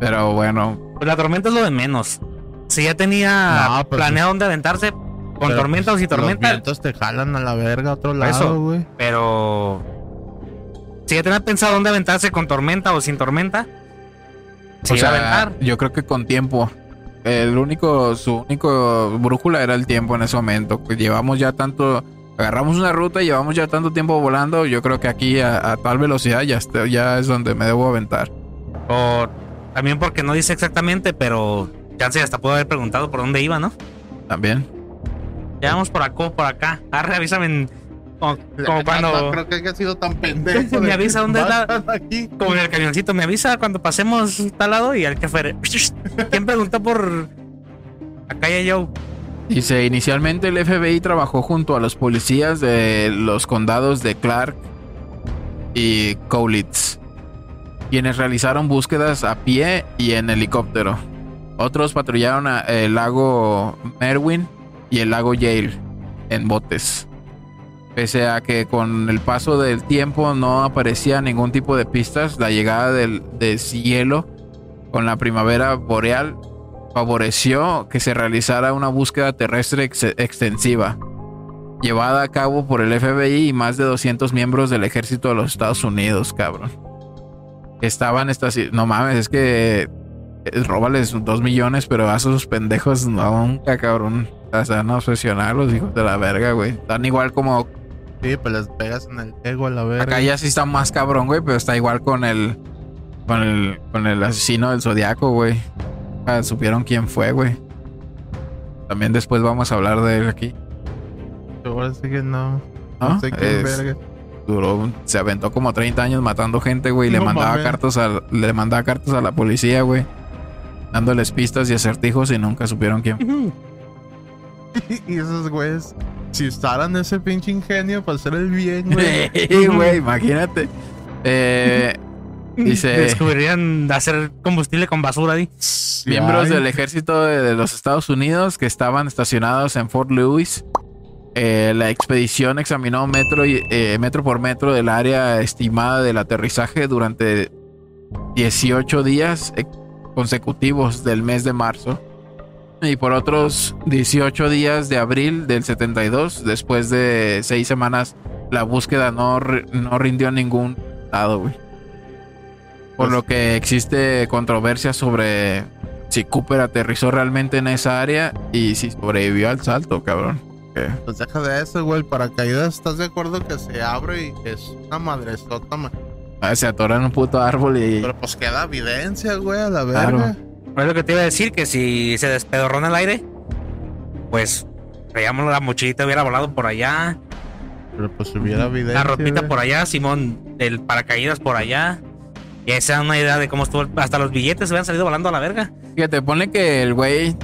Pero bueno, Pues la tormenta es lo de menos. Si ya tenía No, pues- planeado dónde aventarse, con Pero, tormenta o sin Los tormenta, vientos te jalan a la verga a otro lado, güey. pero si ya tenía pensado dónde aventarse con tormenta o sin tormenta, se o a aventar. yo creo que con tiempo. El único, su único brújula era el tiempo en ese momento. Que llevamos ya tanto, agarramos una ruta y llevamos ya tanto tiempo volando. Yo creo que aquí a, a tal velocidad ya, está- ya es donde me debo aventar. O también porque no dice exactamente, pero chance hasta pudo haber preguntado por dónde iba, ¿no? También. Ya vamos por acá, por acá. Arre, avísame en- como, como No cuando creo que haya sido tan pendejo. Me avisa dónde es la- aquí. como en el camioncito, me avisa cuando pasemos tal lado y al que fuere. ¿Quién preguntó por acá ya Joe? Dice, inicialmente el FBI trabajó junto a los policías de los condados de Clark y Cowlitz, quienes realizaron búsquedas a pie y en helicóptero. Otros patrullaron a- el lago Merwin y el lago Yale en botes. Pese a que con el paso del tiempo no aparecía ningún tipo de pistas, la llegada del deshielo con la primavera boreal favoreció que se realizara una búsqueda terrestre ex- extensiva, llevada a cabo por el FBI y más de 200 miembros del ejército de los Estados Unidos, cabrón. Estaban estas... No mames, es que... eh, Róbales dos millones, pero a esos pendejos nunca, cabrón. O sea, no obsesionar los hijos de la verga, güey. Están igual como... Sí, pues les pegas en el ego a la verga. Acá ya sí está más cabrón, güey, pero está igual con el... Con el, con el asesino del zodiaco, güey. Ah, supieron quién fue, güey. También después vamos a hablar de él aquí. Ahora sí que no. ¿no? No sé qué Es- verga. duró, se aventó como 30 años matando gente, güey. y le mandaba mames. cartas a, le mandaba cartas a la policía, güey. Dándoles pistas y acertijos y nunca supieron quién. Y esos güeyes, si usaran ese pinche ingenio para hacer el bien, güey. Sí, güey, imagínate. Eh, dice Descubrirían hacer combustible con basura ahí. miembros Ay, del ejército de, de los Estados Unidos que estaban estacionados en Fort Lewis. Eh, la expedición examinó metro, y, eh, metro por metro del área estimada del aterrizaje durante 18 días consecutivos del mes de marzo y por otros 18 días de abril del 72. Después de seis semanas, la búsqueda no, no rindió ningún lado, güey. Por Pues- lo que existe controversia sobre si Cooper aterrizó realmente en esa área y si sobrevivió al salto, cabrón. Pues deja de eso, güey. El paracaídas, ¿estás de acuerdo que se abre y que es una madresota, ma- ah, se atora en un puto árbol y... Pero pues queda evidencia, güey, a la Claro. Es lo que te iba a decir, que si se despedorró en el aire, pues traíamos la mochilita, hubiera volado por allá, Pero pues hubiera evidencia. la ropita güey. por allá, Simón, el paracaídas por allá. Y esa es una idea de cómo estuvo. el- Hasta los billetes hubieran salido volando a la verga. Fíjate, pone que el güey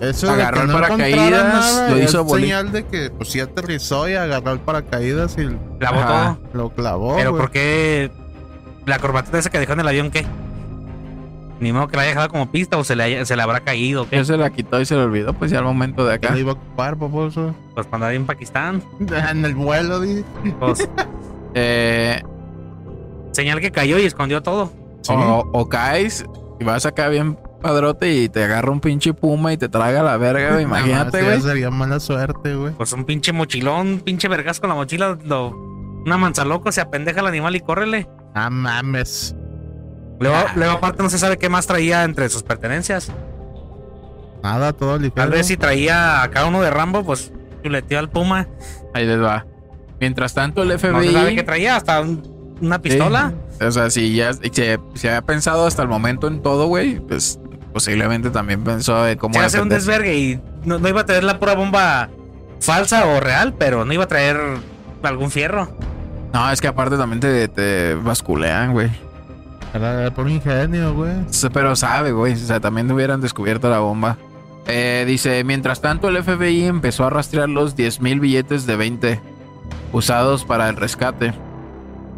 Eso agarró que el no paracaídas, nada, lo es hizo boli- señal de que pues sí aterrizó y agarró el paracaídas y Clavó todo. lo clavó, Pero. ¿por qué la corbatita esa que dejó en el avión qué? Ni modo que la haya dejado como pista o se le, haya- se le habrá caído. ¿qué? él se la quitó y se le olvidó, pues ya al momento de ¿Qué acá. le iba a ocupar, paposo? Pues cuando andaba en Pakistán. En el vuelo, di. Pues, Eh, señal que cayó y escondió todo. Sí. o, o caes y vas acá bien padrote y te agarra un pinche puma y te traga la verga, güey. Imagínate, güey. Sería mala suerte, güey. Pues un pinche mochilón, un pinche vergas con la mochila. Lo, una manzaloco se apendeja el animal y córrele. Ah, mames. Luego, Ah. luego aparte no se sabe qué más traía entre sus pertenencias. Nada, todo ligero. Tal vez si traía a cada uno de Rambo, pues chuleteó al Puma. Ahí les va. Mientras tanto, el No se sabe FBI. qué traía, hasta un- una pistola. Sí. O sea, si ya se, se había pensado hasta el momento en todo, güey, pues posiblemente también pensó en cómo Se hace un desvergue y no, no iba a traer la pura bomba falsa o real, pero no iba a traer algún fierro. No, es que aparte también te, te basculean, güey. Era por ingenio, güey. Pero sabe, güey. O sea, también hubieran descubierto la bomba. Eh, dice, mientras tanto el FBI empezó a rastrear los 10.000 billetes de 20 usados para el rescate,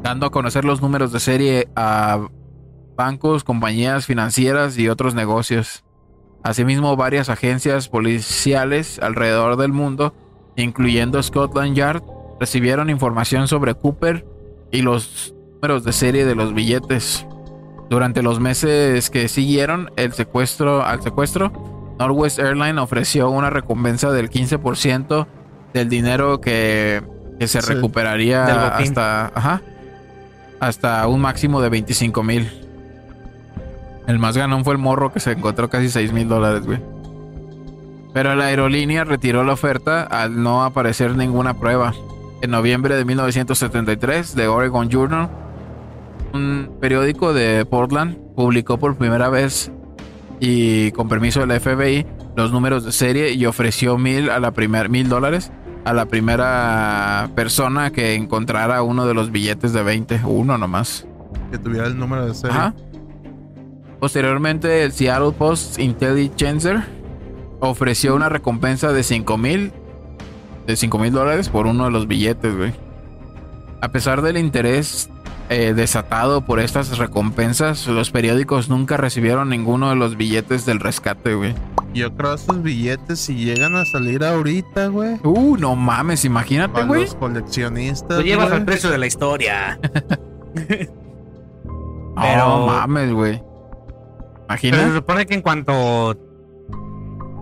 dando a conocer los números de serie a bancos, compañías financieras y otros negocios. Asimismo, varias agencias policiales alrededor del mundo, incluyendo Scotland Yard, recibieron información sobre Cooper y los números de serie de los billetes. Durante los meses que siguieron el secuestro al secuestro, Northwest Airlines ofreció una recompensa del 15% del dinero que, que se Sí, recuperaría hasta, ajá, hasta un máximo de 25 mil. El más ganón fue el morro que se encontró casi 6 mil dólares, güey. Pero la aerolínea retiró la oferta al no aparecer ninguna prueba. En noviembre de 1973, The Oregon Journal, un periódico de Portland, publicó por primera vez y con permiso de la FBI los números de serie y ofreció mil a la primer mil dólares a la primera persona que encontrara uno de los billetes de 20, uno nomás. Que tuviera el número de serie. Ajá. Posteriormente, el Seattle Post Intelligencer ofreció una recompensa de 5 mil de 5 mil dólares por uno de los billetes, güey. A pesar del interés eh, desatado por estas recompensas, los periódicos nunca recibieron ninguno de los billetes del rescate, güey. Yo creo esos billetes, si llegan a salir ahorita, güey. Uh, no mames, imagínate, güey. los coleccionistas. Lo llevas güey. al precio de la historia. No pero- mames, güey. Pero se supone que en cuanto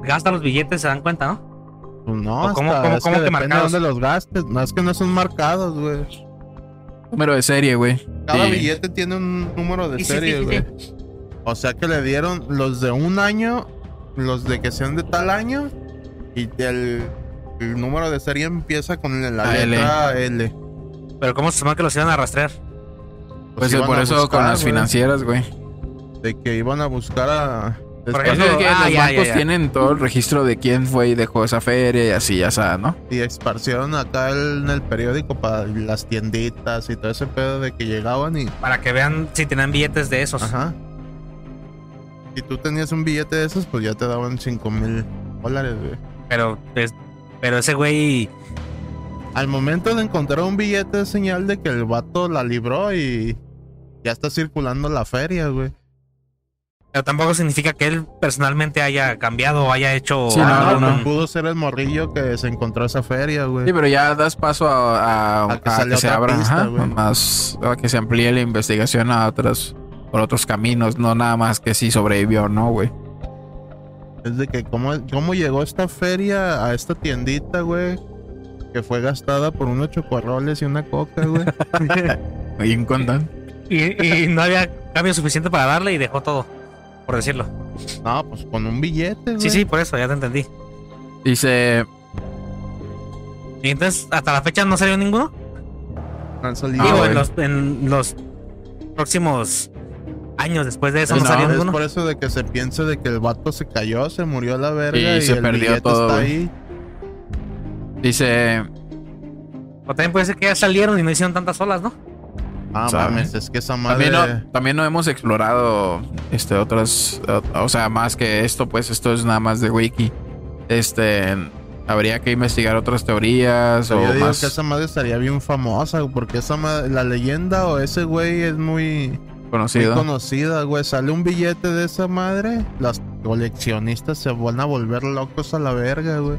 gastan los billetes se dan cuenta, ¿no? Pues no, ¿O cómo- hasta- cómo- es cómo que depende de marcados? dónde los gastes. No es que no son marcados, güey. Número de serie, güey. Cada Sí. billete tiene un número de Sí, serie, sí, sí, güey. O sea que le dieron los de un año, los de que sean de tal año, y el, el número de serie empieza con la La L. letra L. Pero ¿cómo se supone que los iban a rastrear? Pues, iban por a eso buscar, con las financieras, güey. De que iban a buscar a. Por ejemplo, es que ah, los ya, bancos ya, ya. tienen todo el registro de quién fue y dejó esa feria y así, ya sabes, ¿no? Y esparcieron acá el- en el periódico para las tienditas y todo ese pedo de que llegaban y. Para que vean si tenían billetes de esos. Ajá. Si tú tenías un billete de esos, pues ya te daban 5 mil dólares, güey. Pero, pues, pero ese güey Al momento de encontrar un billete es señal de que el vato la libró y ya está circulando la feria, güey. Pero tampoco significa que él personalmente haya cambiado o haya hecho Sí, no, algo. no, no. Pudo ser el morrillo que se encontró esa feria, güey. Sí, pero ya das paso a, a- A que a salga que se abra, pista, ajá, más a que se amplíe la investigación a otros por otros caminos, no nada más que si sobrevivió o no, güey. Es de que cómo, cómo llegó esta feria a esta tiendita, güey. Que fue gastada por unos chocorroles y una coca, güey. Y un condón. Y, y no había cambio suficiente para darle y dejó todo, por decirlo. no, pues con un billete, güey. Sí, sí, por eso, ya te entendí. Dice, Y entonces, hasta la fecha no salió ninguno. Han salido, Ah, Digo, güey. en los, en los próximos años después de eso no, no, salió es ninguno. por eso de que se piensa de que el vato se cayó, se murió a la verga Sí, y se el perdió billete todo, está ahí. dice, O también puede ser que ya salieron y no hicieron tantas olas, ¿no? Ah, mames, es que esa madre. también no, también no hemos explorado este otras, o sea, más que esto, pues esto es nada más de wiki. Este, habría que investigar otras teorías Yo o digo más que esa madre estaría bien famosa, porque esa madre, la leyenda o ese güey es muy, muy conocido. conocida, güey. Sale un billete de esa madre, las coleccionistas se van a volver locos a la verga, güey.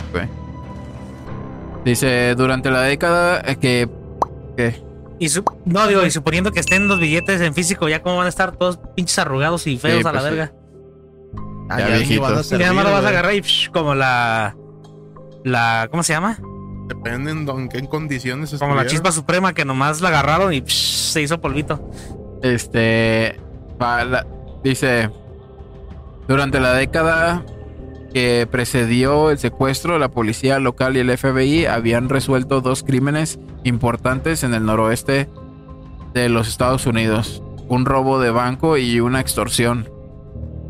Dice, durante la década eh, que... que Y su- no, digo, y suponiendo que estén los billetes en físico, ya como van a estar todos pinches arrugados y feos Sí, a la pues sí. verga. Ah, Ya viejitos. Y servir, nada más lo vas a agarrar y psh, como la. La. ¿Cómo se llama? Depende en, don- qué condiciones Como la chispa suprema que nomás la agarraron y psh, se hizo polvito. Este. la- dice. Durante la década que precedió el secuestro, la policía local y el FBI habían resuelto dos crímenes importantes en el noroeste de los Estados Unidos: un robo de banco y una extorsión.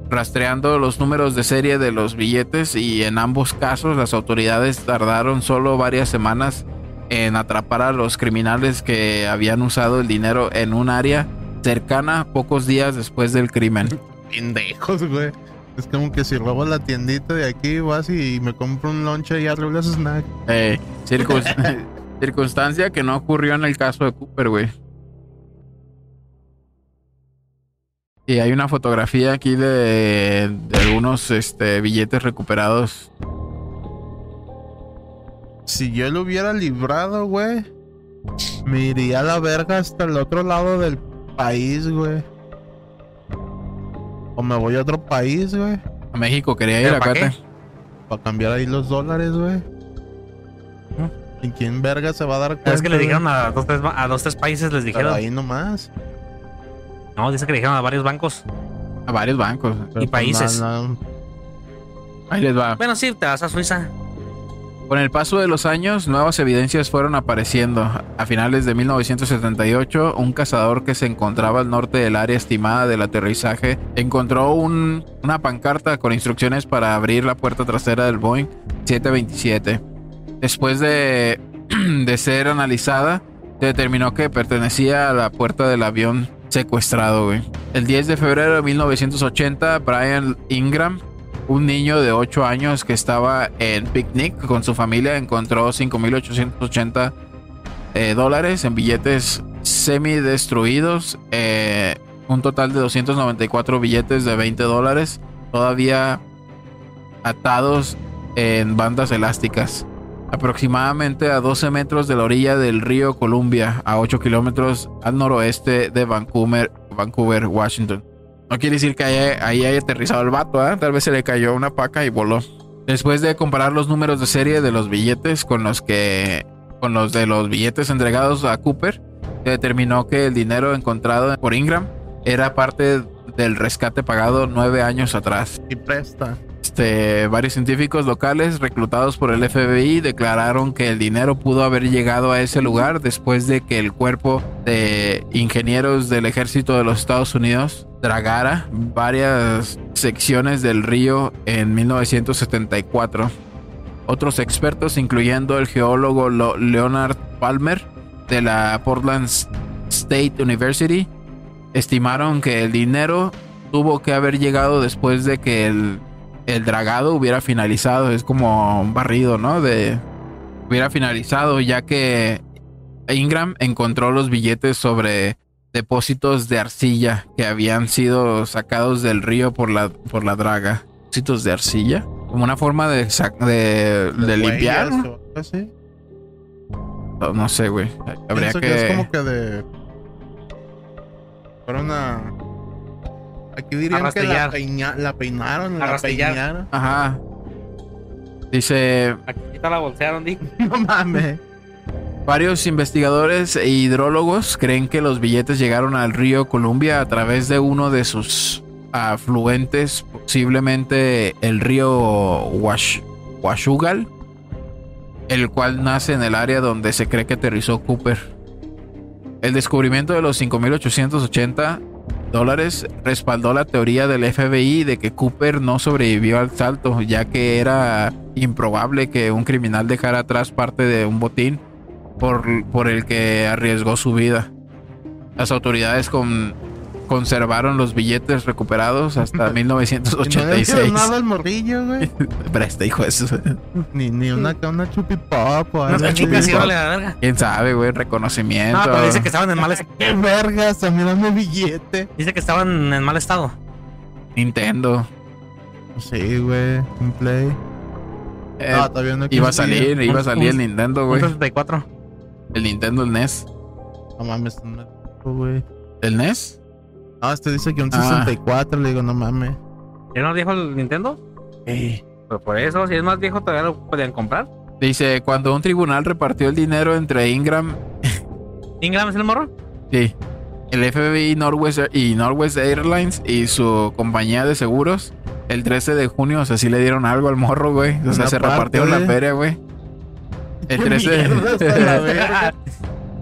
rastreando los números de serie de los billetes y en ambos casos las autoridades tardaron solo varias semanas en atrapar a los criminales que habían usado el dinero en un área cercana pocos días después del crimen. Pendejos, güey. Es como que si robo la tiendita de aquí, vas y me compro un lonche y arreglas snack. Eh, circun- circunstancia que no ocurrió en el caso de Cooper, güey. Y hay una fotografía aquí de, de algunos este, billetes recuperados. Si yo lo hubiera librado, güey, me iría a la verga hasta el otro lado del país, güey. O me voy a otro país, güey. A México quería ir ¿Pero acá. pa' qué? te- Para cambiar ahí los dólares, güey. ¿Y quién verga se va a dar cuenta? Es que le dijeron a dos, tres, a dos, tres países, les Pero dijeron. ahí nomás. No, dice que le dijeron a varios bancos. A varios bancos. Pero Y países. no, no. Ahí les va. Bueno, sí, te vas a Suiza. Con el paso de los años, nuevas evidencias fueron apareciendo. A finales de 1978, un cazador que se encontraba al norte del área estimada del aterrizaje encontró un- una pancarta con instrucciones para abrir la puerta trasera del Boeing 727. Después de, ser analizada, determinó que pertenecía a la puerta del avión secuestrado. El 10 de febrero de 1980, Brian Ingram un niño de 8 años que estaba en picnic con su familia encontró 5.880 eh, dólares en billetes semi destruidos, eh, un total de 294 billetes de 20 dólares, todavía atados en bandas elásticas. Aproximadamente a 12 metros de la orilla del río Columbia, a 8 kilómetros al noroeste de Vancouver, Vancouver Washington. No quiere decir que haya- ahí haya aterrizado el vato, ¿ah? Tal vez se le cayó una paca y voló. Después de comparar los números de serie de los billetes con los que con los de los billetes entregados a Cooper, se determinó que el dinero encontrado por Ingram era parte del rescate pagado nueve años atrás. Y presta. Este, varios científicos locales reclutados por el FBI declararon que el dinero pudo haber llegado a ese lugar después de que el cuerpo de ingenieros del ejército de los Estados Unidos dragara varias secciones del río en 1974. Otros expertos, incluyendo el geólogo Lo- Leonard Palmer de la Portland State University, estimaron que el dinero tuvo que haber llegado después de que el, el dragado hubiera finalizado. Es como un barrido, ¿no? De hubiera finalizado, ya que Ingram encontró los billetes sobre depósitos de arcilla que habían sido sacados del río por la, por la draga. Depósitos de arcilla, como una forma de, de, de limpiar. ¿no? sé, güey. Habría Pienso que. que... es como que de. Fueron a. Aquí dirían que la, peinaron, la peinaron. Ajá. Dice. Aquí está la bolsearon, Dick. No mames. Varios investigadores e hidrólogos creen que los billetes llegaron al río Columbia a través de uno de sus afluentes, posiblemente el río Wash, Washugal, el cual nace en el área donde se cree que aterrizó Cooper. El descubrimiento de los 5.880 dólares respaldó la teoría del FBI de que Cooper no sobrevivió al salto, ya que era improbable que un criminal dejara atrás parte de un botín por, por el que arriesgó su vida. Las autoridades con- conservaron los billetes recuperados hasta Y no le 1986. dieron nada al morrillo, güey. Presta, hijo de eso. Ni, ni una, una chupipop o algo Una la verga. Quién sabe, güey, reconocimiento. No, pero dice que estaban en mal estado. ¡Qué vergas! Mí dame billete. Dice que estaban en mal estado. Nintendo. Sí, güey. Un play. Eh, Ah, todavía no iba a salir, iba a salir el Nintendo, güey. 64. El Nintendo, el NES. No mames, no me- güey. ¿El NES? No, este dice que un Ah. 64. Le digo, no mames. ¿Era más viejo el Nintendo? Pues por eso, si es más viejo, todavía lo podían comprar. Dice, cuando un tribunal repartió el dinero entre Ingram ¿Ingram es el morro? Sí. El FBI Northwest y Northwest Airlines y su compañía de seguros el 13 de junio, o sea, sí le dieron algo al morro, güey. O sea, Una se parte, repartieron la feria, güey. El ¿Qué 13, mierdas a la verga?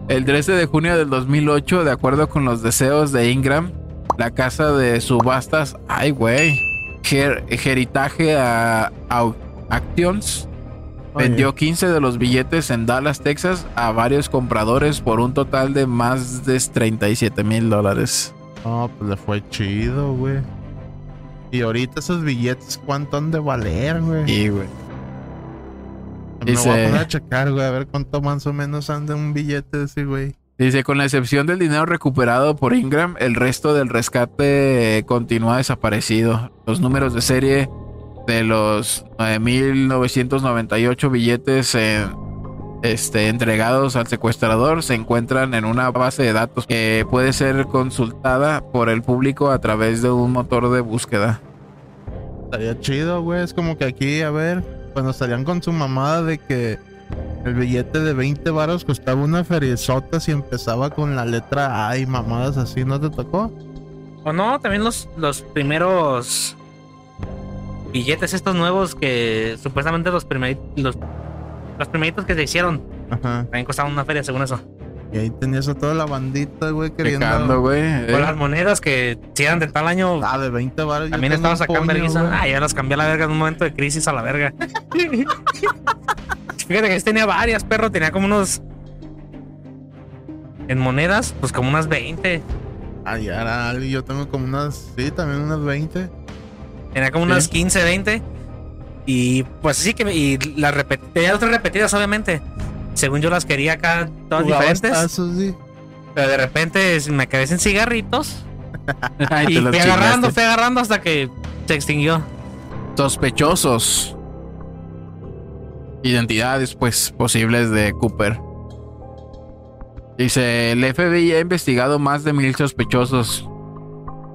el 13 de junio del 2008, de acuerdo con los deseos de Ingram, la casa de subastas, ay, güey. Her- Heritage a, a- Actions vendió 15 de los billetes en Dallas, Texas, a varios compradores por un total de más de 37 mil dólares. No, pues le fue chido, güey. Y ahorita esos billetes, ¿cuánto han de valer, güey? Y, güey. Me voy dice- a poner a checar, güey, a ver cuánto más o menos anda un billete de ese, güey. Dice, con la excepción del dinero recuperado por Ingram, el resto del rescate eh, continúa desaparecido. Los números de serie de los 9.998 billetes eh, este, entregados al secuestrador se encuentran en una base de datos que puede ser consultada por el público a través de un motor de búsqueda. Estaría chido, güey. Es como que aquí, a ver, cuando salían con su mamada de que el billete de 20 varos costaba una feriezota si empezaba con la letra A y mamadas así, ¿no te tocó? O no, también los, los primeros billetes estos nuevos que supuestamente los primeritos, los, los primeritos que se hicieron Ajá. también costaban una feria según eso. Y ahí tenías a toda la bandita, güey, Checando, queriendo... güey. eh. O las monedas que si eran de tal año Ah, de 20 varos. yo también un sacando vergüenza. Ah, ya las cambié a la verga en un momento de crisis a la verga. Fíjate que tenía varias, perro. Tenía como unos. En monedas, pues como unas 20. Ah, ya era algo. Yo tengo como unas... Sí, también unas 20. Tenía como unas 15, 20. Y pues sí que. me- Y las repetí. Tenía otras repetidas, obviamente. Según yo las quería acá, todas Jugabas diferentes. tazos, sí. Pero de repente me quedé sin cigarritos. Y fui agarrando, chingaste. fui agarrando hasta que se extinguió. Sospechosos. Identidades, pues, posibles de Cooper. Dice, el FBI ha investigado más de mil sospechosos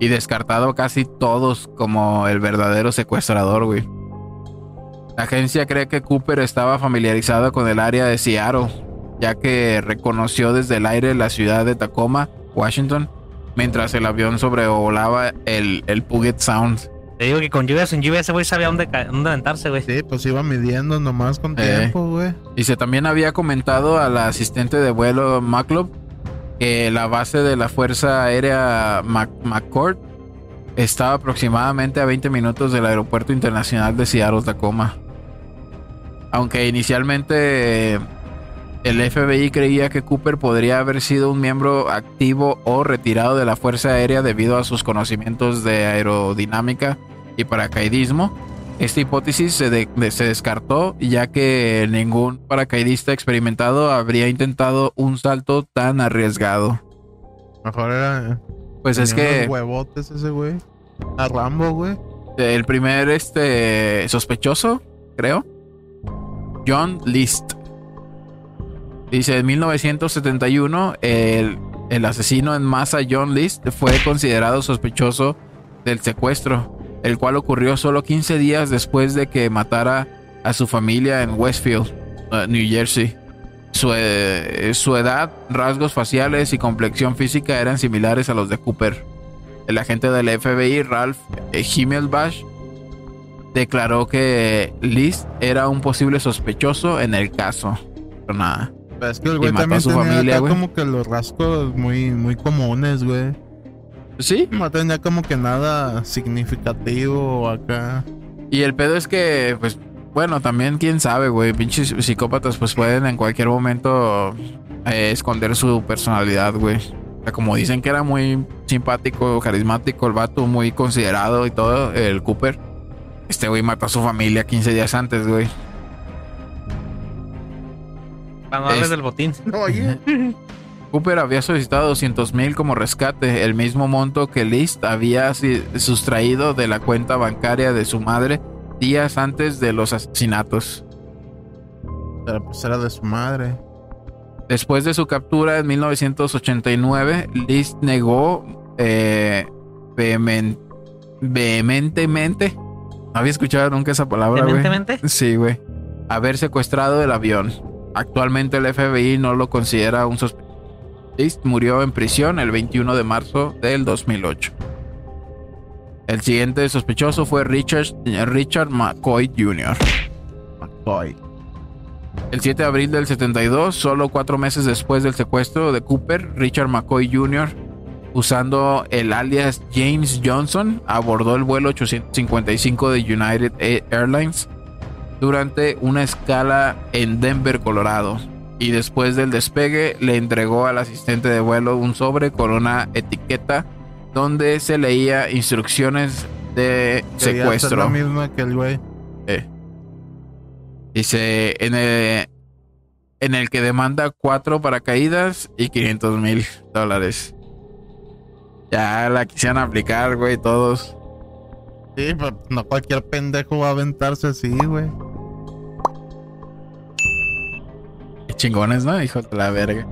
y descartado casi todos como el verdadero secuestrador, güey. La agencia cree que Cooper estaba familiarizado con el área de Seattle, ya que reconoció desde el aire la ciudad de Tacoma, Washington, mientras el avión sobrevolaba el, el Puget Sound. Te digo que con lluvia o sin lluvia ese güey sabía dónde, dónde aventarse, güey. Sí, pues iba midiendo nomás con Eh. tiempo, güey. Dice, también había comentado a la asistente de vuelo McLeod que la base de la Fuerza Aérea Mac- McCord estaba aproximadamente a 20 minutos del Aeropuerto Internacional de Seattle Tacoma. Aunque inicialmente eh, el FBI creía que Cooper podría haber sido un miembro activo o retirado de la Fuerza Aérea debido a sus conocimientos de aerodinámica y paracaidismo, esta hipótesis se, de- se descartó ya que ningún paracaidista experimentado habría intentado un salto tan arriesgado. Mejor era. Pues es que huevotes ese güey. A Rambo, güey. el primer este sospechoso, creo, John List. Dice en 1971 el, el asesino en masa John List fue considerado sospechoso del secuestro, el cual ocurrió solo 15 días después de que matara a su familia en Westfield, uh, New Jersey. Su, eh, su edad, rasgos faciales y complexión física eran similares a los de Cooper. El agente del FBI, Ralph eh, Himmelbach, declaró que List era un posible sospechoso en el caso. Pero nada. Pero es que el güey a también su tenía familia, acá como que los rasgos muy, muy comunes, güey. Sí. No tenía como que nada significativo acá. Y el pedo es que, pues, bueno, también quién sabe, güey. Pinches psicópatas, pues pueden en cualquier momento eh, esconder su personalidad, güey. O sea, como dicen que era muy simpático, carismático, el vato, muy considerado y todo, el Cooper. Este güey mató a su familia 15 días antes, güey. Para no darles Es- del botín. Oye. Cooper había solicitado 200 mil como rescate, el mismo monto que List había sustraído de la cuenta bancaria de su madre días antes de los asesinatos. Pero pues era de su madre. Después de su captura en 1989, List negó eh, vehemen- vehementemente. ¿No había escuchado nunca esa palabra, güey? Evidentemente. Sí, güey. Haber secuestrado el avión. Actualmente el FBI no lo considera un sospechoso. List murió en prisión el 21 de marzo del 2008. El siguiente sospechoso fue Richard, Richard McCoy Jr. McCoy. El 7 de abril del 72, solo cuatro meses después del secuestro de Cooper, Richard McCoy Jr. usando el alias James Johnson, abordó el vuelo 855 de United Airlines durante una escala en Denver, Colorado. Y después del despegue le entregó al asistente de vuelo un sobre con una etiqueta donde se leía instrucciones de Quería secuestro. lo mismo que el güey. Eh. Dice en el, en el que demanda cuatro paracaídas y 500 mil dólares. Ya la quisieran aplicar, güey, todos. Sí, pero no cualquier pendejo va a aventarse así, güey. Qué chingones, ¿no? Hijos de la verga.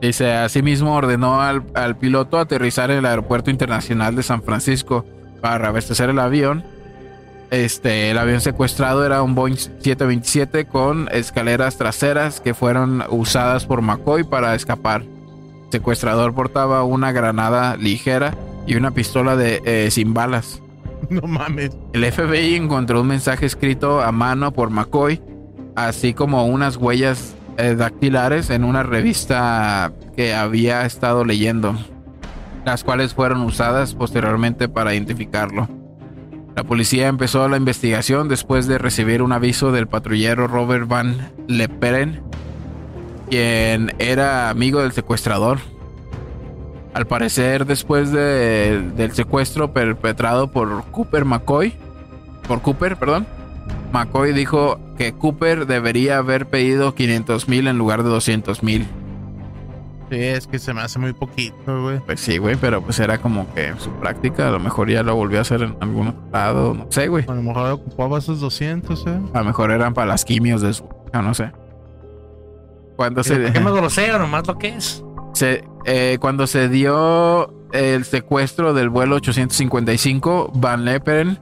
Dice, asimismo ordenó al, al piloto aterrizar en el aeropuerto internacional de San Francisco para reabastecer el avión. Este, el avión secuestrado era un Boeing 727 con escaleras traseras que fueron usadas por McCoy para escapar. El secuestrador portaba una granada ligera y una pistola de eh, sin balas. No mames. El FBI encontró un mensaje escrito a mano por McCoy, así como unas huellas eh, dactilares en una revista que había estado leyendo, las cuales fueron usadas posteriormente para identificarlo. La policía empezó la investigación después de recibir un aviso del patrullero Robert Van Leperen, quien era amigo del secuestrador. Al parecer, después de- del secuestro perpetrado por Cooper McCoy, por Cooper, perdón, McCoy dijo que Cooper debería haber pedido 500 mil en lugar de 200 mil. Sí, es que se me hace muy poquito, güey. Pues sí, güey, pero pues era como que su práctica. A lo mejor ya lo volvió a hacer en algún otro lado, no sé, güey. A lo mejor ocupaba esos 200, eh. A lo mejor eran para las quimios de su. No, no sé. Cuando se, ¿Por qué me grosero? Nomás lo que es. se- eh, cuando se dio el secuestro del vuelo 855, Van Leperen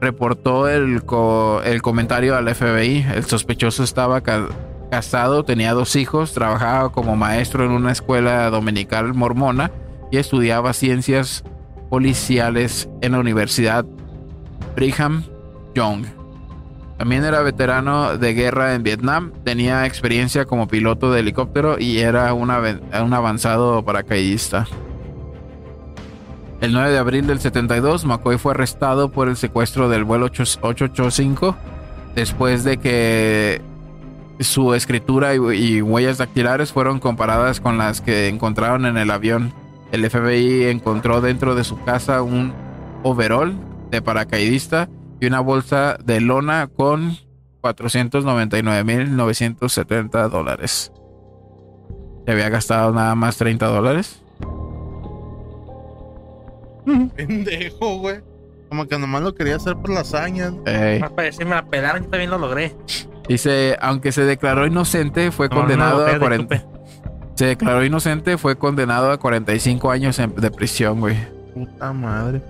reportó el, co- el comentario al FBI. El sospechoso estaba ca- casado, tenía dos hijos, trabajaba como maestro en una escuela dominical mormona y estudiaba ciencias policiales en la Universidad Brigham Young. También era veterano de guerra en Vietnam, tenía experiencia como piloto de helicóptero y era un avanzado paracaidista. El 9 de abril del 72, McCoy fue arrestado por el secuestro del vuelo 8- 885 después de que su escritura y, y huellas dactilares fueron comparadas con las que encontraron en el avión. El FBI encontró dentro de su casa un overall de paracaidista y una bolsa de lona con 499.970 dólares. Se había gastado nada más 30 dólares. Pendejo, güey. Como que nomás lo quería hacer por las hazañas. Ey. Más para decirme la pelaron, yo también lo logré. Dice, aunque se declaró inocente, fue No, condenado no, a de 40. Cooper. Se declaró inocente, fue condenado a 45 años en- de prisión, güey. Puta madre.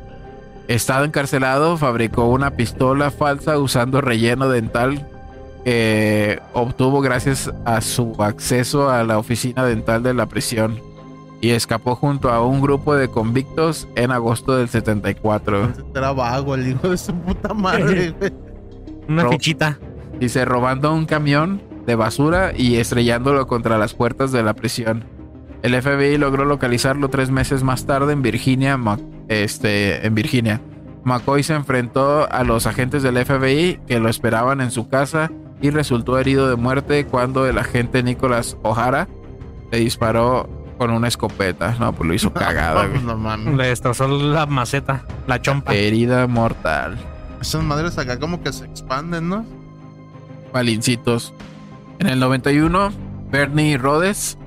Estado encarcelado, fabricó una pistola falsa usando relleno dental que obtuvo gracias a su acceso a la oficina dental de la prisión y escapó junto a un grupo de convictos en agosto del 74. Entonces Era vago el hijo de su puta madre. Una Ro- fichita. Dice, robando un camión de basura y estrellándolo contra las puertas de la prisión. El FBI logró localizarlo tres meses más tarde en Virginia, este, en Virginia. McCoy se enfrentó a los agentes del FBI que lo esperaban en su casa y resultó herido de muerte cuando el agente Nicholas O'Hara le disparó con una escopeta. No, pues lo hizo cagada, güey. No mames. Le destrozó la maceta, la chompa. Herida mortal. Esas madres acá como que se expanden, ¿no? malincitos. En el 91, Bernie Rhodes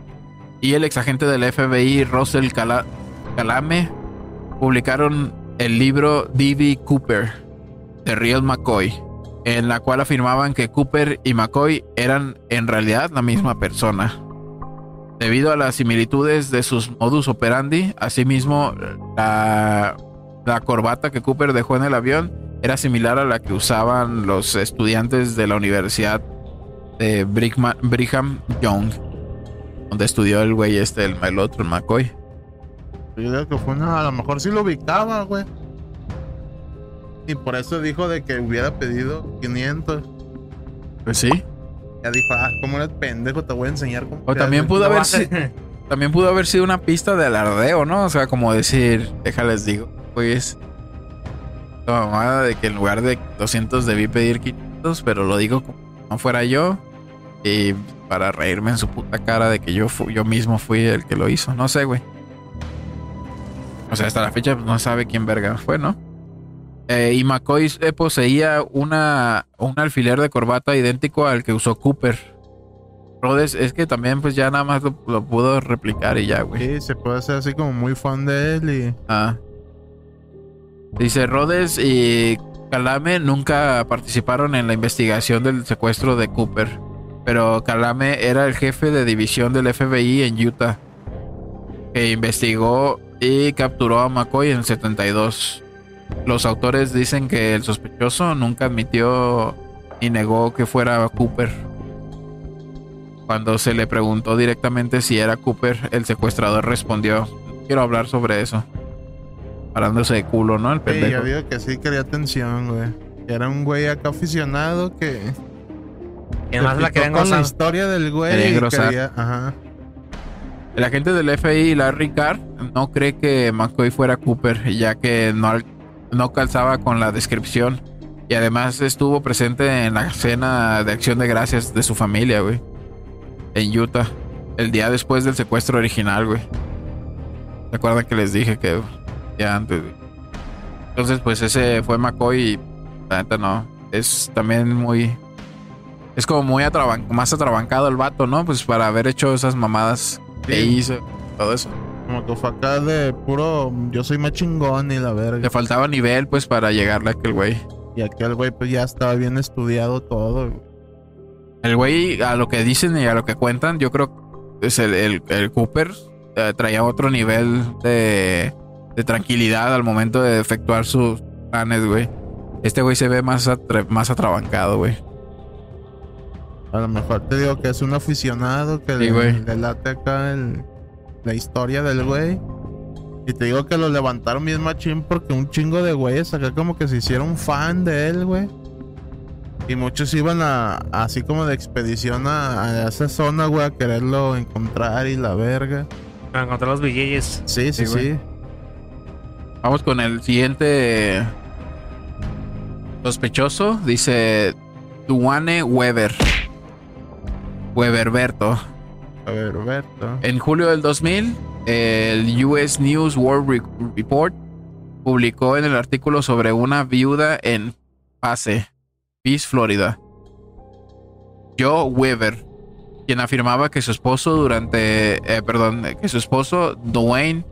y el exagente del FBI Russell Cala- Calame publicaron el libro D.B. Cooper, de Real McCoy, en la cual afirmaban que Cooper y McCoy eran en realidad la misma persona. Debido a las similitudes de sus modus operandi, asimismo la, la corbata que Cooper dejó en el avión era similar a la que usaban los estudiantes de la Universidad de Brigham Young, donde estudió el güey este, el, el otro, el McCoy. Yo creo que fue una. A lo mejor sí lo ubicaba, güey. Y por eso dijo de que hubiera pedido 500. Pues sí. Ya dijo, ah, como eres pendejo, te voy a enseñar cómo. O también hace". pudo haber a si- ser- también pudo haber sido una pista de alardeo, ¿no? O sea, como decir, déjales digo, pues la mamada de que en lugar de 200 debí pedir 500, pero lo digo como si no fuera yo y para reírme en su puta cara de que yo fu- yo mismo fui el que lo hizo, no sé, güey. O sea, hasta la fecha no sabe quién verga fue, ¿no? Eh, y McCoy eh, poseía una, un alfiler de corbata idéntico al que usó Cooper. Rhodes es que también pues ya nada más lo, lo pudo replicar y ya, güey. Sí, se puede hacer así como muy fan de él y. Ah. Dice Rhodes y Calame nunca participaron en la investigación del secuestro de Cooper, pero Calame era el jefe de división del FBI en Utah, que investigó y capturó a McCoy en el 72. Los autores dicen que el sospechoso nunca admitió ni negó que fuera Cooper. Cuando se le preguntó directamente si era Cooper, el secuestrador respondió, "No quiero hablar sobre eso. Parándose de culo, ¿no? El Sí, pendejo. yo digo que sí quería atención, güey. Era un güey acá aficionado que. Y además se la querían con la historia del güey. Quería y engrosar. quería- Ajá. El agente del FBI, Larry Carr, no cree que McCoy fuera Cooper, ya que no, no calzaba con la descripción. Y además estuvo presente en la cena de acción de gracias de su familia, güey. En Utah. El día después del secuestro original, güey. Recuerdan que les dije que ya antes, güey. Entonces, pues ese fue McCoy y la neta no. Es también muy... Es como muy atraban- más atrabancado el vato, ¿no? Pues para haber hecho esas mamadas que hizo, todo eso. Como que fue acá de puro. Yo soy más chingón y la Le verga. faltaba nivel, pues, para llegarle a aquel güey. Y aquel güey, pues ya estaba bien estudiado todo. güey. El güey, a lo que dicen y a lo que cuentan, yo creo que es el, el- el Cooper eh, traía otro nivel de, de tranquilidad al momento de efectuar sus planes, güey. Este güey se ve más, más atrabancado, güey. A lo mejor te digo que es un aficionado que Sí, le, le late acá el- la historia del güey. Y te digo que lo levantaron bien machín porque un chingo de güeyes acá como que se hicieron fan de él, güey. Y muchos iban a, así como de expedición a, a esa zona, güey, a quererlo encontrar y la verga. Para encontrar los billetes. Sí, sí, Sí, sí. Vamos con el siguiente sospechoso. Dice Duane Weber. Weberberto. En julio del 2000, el US News World Re- Report publicó en el artículo sobre una viuda en Pace, Peace, Florida. Joe Weber, quien afirmaba que su esposo durante, eh, perdón, que su esposo Dwayne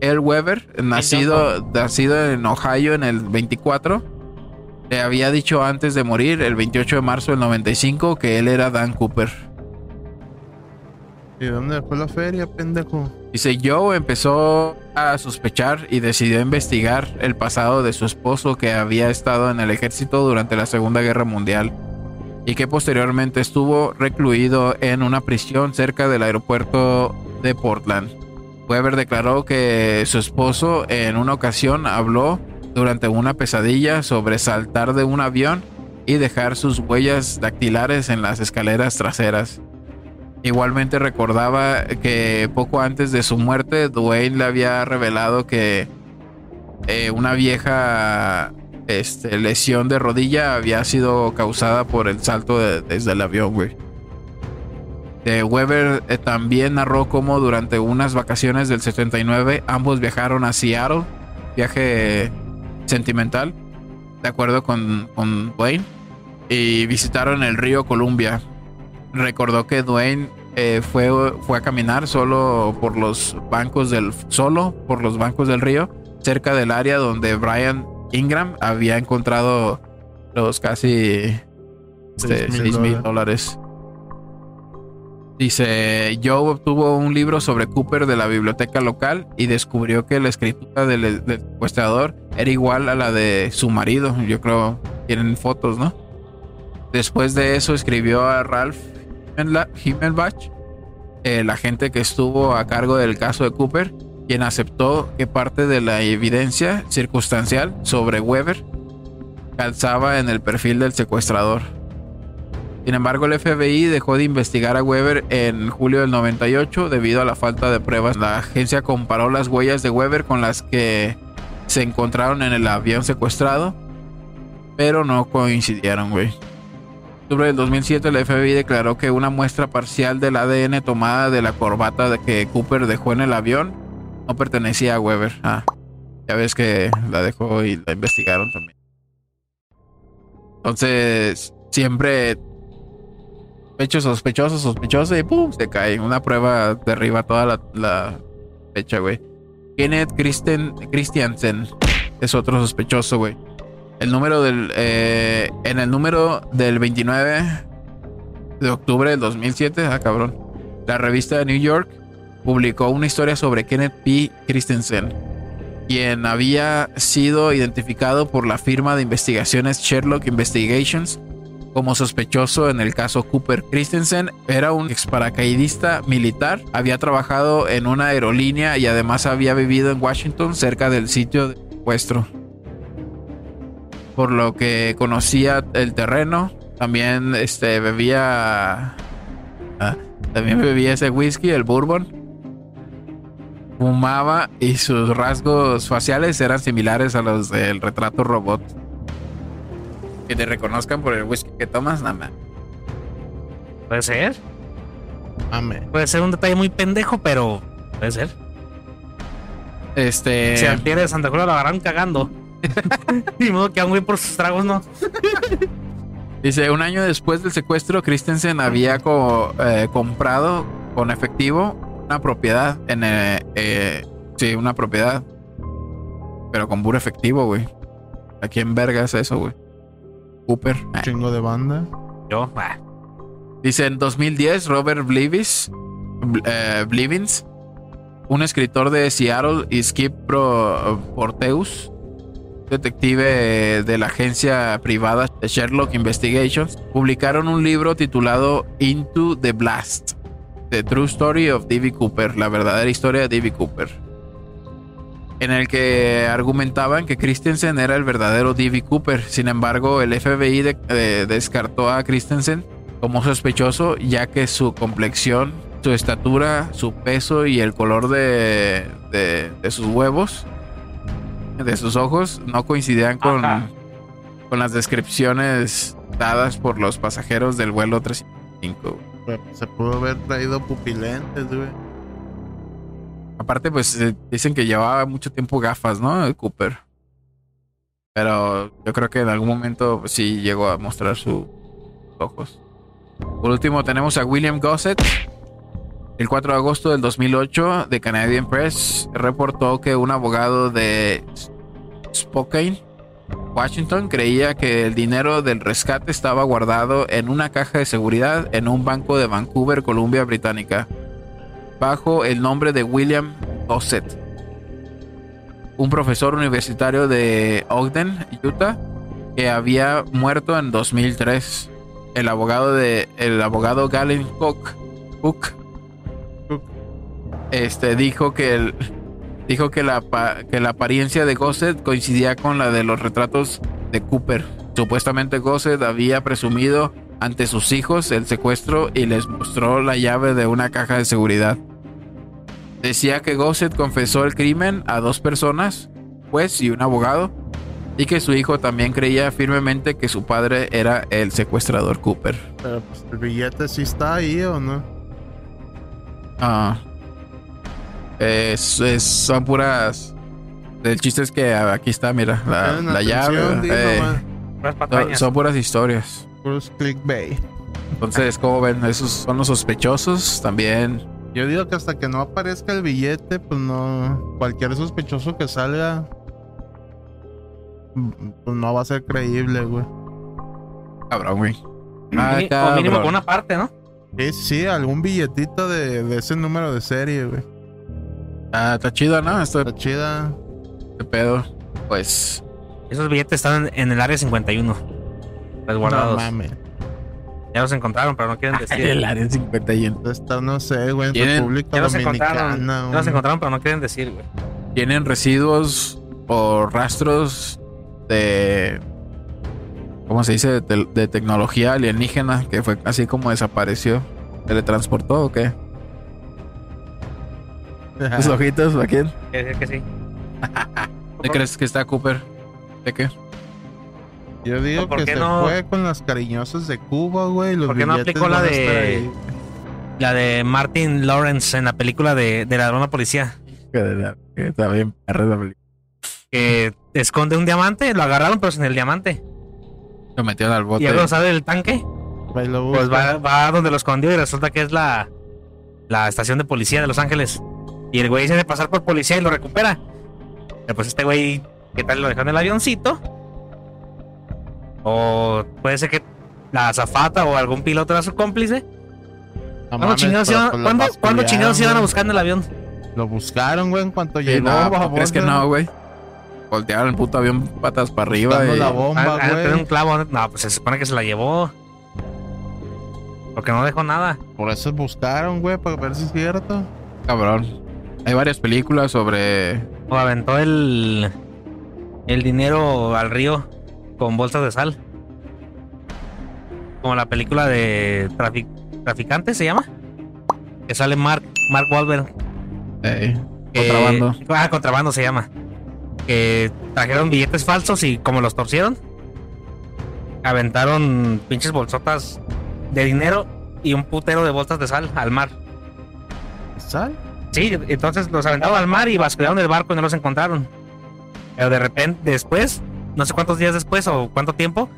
L. Weber, nacido, nacido en Ohio en el 24, le había dicho antes de morir, el 28 de marzo del 95, que él era Dan Cooper. ¿Y dónde fue la feria, pendejo? Dice, Joe empezó a sospechar y decidió investigar el pasado de su esposo que había estado en el ejército durante la Segunda Guerra Mundial y que posteriormente estuvo recluido en una prisión cerca del aeropuerto de Portland. Weber declaró que su esposo en una ocasión habló durante una pesadilla sobre saltar de un avión y dejar sus huellas dactilares en las escaleras traseras. Igualmente recordaba que poco antes de su muerte, Dwayne le había revelado que eh, una vieja este, lesión de rodilla había sido causada por el salto de- desde el avión, güey. Eh, Weber eh, también narró cómo durante unas vacaciones del 79 ambos viajaron a Seattle, viaje sentimental, de acuerdo con, con Dwayne, y visitaron el río Columbia, recordó que Dwayne eh, fue, fue a caminar solo por los bancos del solo por los bancos del río cerca del área donde Brian Ingram había encontrado los casi este, Seis mil 6 mil dólares. Dice, Joe obtuvo un libro sobre Cooper de la biblioteca local y descubrió que la escritura del, del secuestrador era igual a la de su marido. Yo creo, tienen fotos, ¿no? Después de eso escribió a Ralph Himmelbach, el agente que estuvo a cargo del caso de Cooper, quien aceptó que parte de la evidencia circunstancial sobre Weber calzaba en el perfil del secuestrador. Sin embargo, el FBI dejó de investigar a Weber en julio del 98 debido a la falta de pruebas. La agencia comparó las huellas de Weber con las que se encontraron en el avión secuestrado, pero no coincidieron, güey. Octubre del 2007, el FBI declaró que una muestra parcial del ADN tomada de la corbata que Cooper dejó en el avión no pertenecía a Weber. Ah, ya ves que la dejó y la investigaron también. Entonces, siempre sospechoso, sospechoso, sospechoso y pum, se cae. Una prueba derriba toda la, la fecha, güey. Kenneth Christen, Christiansen es otro sospechoso, güey. El número del. eh, en el número del 29 de octubre del 2007, ah, cabrón. La revista de New York publicó una historia sobre Kenneth P. Christensen, quien había sido identificado por la firma de investigaciones Sherlock Investigations como sospechoso en el caso Cooper. Christensen era un ex paracaidista militar, había trabajado en una aerolínea y además había vivido en Washington cerca del sitio de secuestro. Por lo que conocía el terreno, también este bebía ah, también bebía ese whisky, el bourbon. Fumaba y sus rasgos faciales eran similares a los del retrato robot. Que te reconozcan por el whisky que tomas, nada más. Puede ser. Amén. Puede ser un detalle muy pendejo, pero puede ser. Este. Si al de Santa Cruz lo agarran cagando. Ni modo que a un güey por sus tragos, ¿no? Dice, un año después del secuestro, Christensen había co- eh, comprado con efectivo una propiedad en... eh, eh, sí, una propiedad. Pero con puro efectivo, güey. ¿A quién verga es eso, güey? Cooper. Ah. Chingo de banda. Yo, ah, Dice, en 2010, Robert Blivis, Bl- eh, Blivins, un escritor de Seattle, y Skip Pro- Porteus, detective de la agencia privada Sherlock Investigations, publicaron un libro titulado Into the Blast, The True Story of D.B. Cooper, la verdadera historia de D.B. Cooper, en el que argumentaban que Christensen era el verdadero D.B. Cooper. Sin embargo, el FBI de- descartó a Christensen como sospechoso, ya que su complexión, su estatura, su peso y el color de sus huevos, de sus ojos, no coincidían con, Ajá. con las descripciones dadas por los pasajeros del vuelo 305. Pero Se pudo haber traído pupilentes, güey. Aparte, pues eh, dicen que llevaba mucho tiempo gafas, ¿no? El Cooper. Pero yo creo que en algún momento pues, sí llegó a mostrar sus ojos. Por último, tenemos a William Gossett. El 4 de agosto del 2008, The Canadian Press reportó que un abogado de Spokane, Washington, creía que el dinero del rescate estaba guardado en una caja de seguridad en un banco de Vancouver, Columbia Británica bajo el nombre de William Gossett, un profesor universitario de Ogden, Utah, que había muerto en 2003. El abogado de el abogado Galen Cook. Este dijo que el dijo que la que la apariencia de Gossett coincidía con la de los retratos de Cooper. Supuestamente Gossett había presumido ante sus hijos el secuestro y les mostró la llave de una caja de seguridad. Decía que Gossett confesó el crimen a dos personas, juez y un abogado, y que su hijo también creía firmemente que su padre era el secuestrador Cooper. Pero pues el billete sí está ahí o no. Ah. Es- es- son puras. El chiste es que aquí está, mira, la, la llave. eh, son, puras historias. Puros clickbait. Entonces, como ven, esos son los sospechosos. También Yo digo que hasta que no aparezca el billete, pues no. Cualquier sospechoso que salga. Pues no va a ser creíble, güey. cabrón, güey. Ah, o mínimo una parte, ¿no? Sí, sí, algún billetito de, de ese número de serie, güey. Ah, está chido, ¿no? Esto Está chida. de pedo. Pues. Esos billetes están en el área 51. Resguardados. No mames. ya los encontraron, pero no quieren decir. El área 51. De estar, no sé, güey, en Tienen- República ya los Dominicana. encontraron. Ya los encontraron, pero no quieren decir, güey. Tienen residuos o rastros de. ¿cómo se dice? De, de tecnología alienígena, que fue así como desapareció. ¿Teletransportó o qué? ¿Tus ojitos, ¿a quién? Quiere decir que sí. ¿Qué crees que está Cooper? ¿De qué? Yo digo ¿Por que qué se no? fue con las cariñosas de Cuba, güey. Los ¿Por qué no billetes aplicó la van a estar de- ahí. La de Martin Lawrence en la película de, de Ladrón a Policía. Que de la- que está bien perra esa película. Que esconde un diamante, lo agarraron, pero sin el diamante. Lo metieron al bote. Y luego sale del tanque. Ahí lo Pues va, va donde lo escondió y resulta que es la, la estación de policía de Los Ángeles. Y el güey se de pasar por policía y lo recupera. Pero pues este güey, ¿qué tal lo dejó en el avioncito? O puede ser que la azafata o algún piloto era su cómplice. No ¿Cuándo mames, chingados, iban, pues ¿cuándo, ¿cuándo vapulearon, chingados iban a buscar en el avión? Lo buscaron, güey, en cuanto Sí, llegó. no, ¿tú baboso, ¿crees que no, güey? Voltearon el puto avión patas para arriba. Buscando y- la bomba, Ah, ah, güey. un clavo. No, pues se supone que se la llevó. Porque no dejó nada. Por eso buscaron, güey, para ver si es cierto. Cabrón. Hay varias películas sobre. O aventó el, el dinero al río con bolsas de sal. Como la película de trafic, Traficante se llama. Que sale Mark, Mark Wahlberg. eh, que- contrabando. Ah, contrabando se llama. Que trajeron billetes falsos y como los torcieron, aventaron pinches bolsotas de dinero y un putero de bolsas de sal al mar. ¿Sal? Sí, entonces los aventaron al mar y bascularon el barco y no los encontraron. Pero de repente, después, no sé cuántos días después o cuánto tiempo,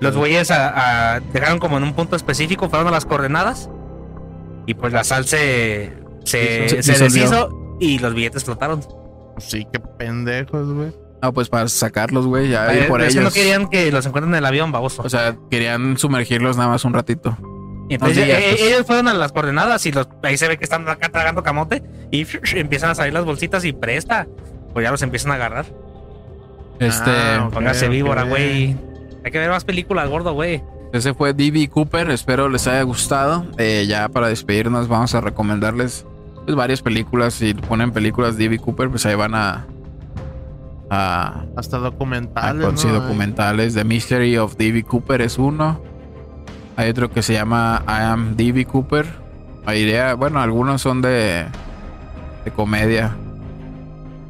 los güeyes a- a- dejaron como en un punto específico, fueron a las coordenadas y pues la sal se, se, Se- se disolvió. deshizo y los billetes flotaron. Sí, qué pendejos, güey. No, pues para sacarlos, güey. Ya Eh, y por ellos. no querían que los encuentren en el avión, baboso. O sea, querían sumergirlos nada más un ratito. Entonces no digas, eh, pues. ellos fueron a las coordenadas y los, ahí se ve que están acá tragando camote y empiezan a salir las bolsitas y presta. Pues ya los empiezan a agarrar. Este. Ah. Póngase víbora, güey. Hay que ver más películas, gordo, güey. Ese fue D.B. Cooper. Espero les haya gustado. Eh, ya para despedirnos, vamos a recomendarles pues, varias películas. Si ponen películas D.B. Cooper, pues ahí van a. a Hasta documentales, con sí, ¿no? documentales. The Mystery of D.B. Cooper es uno. Hay otro que se llama I Am D.B. Cooper. La idea, bueno, algunos son de, de comedia.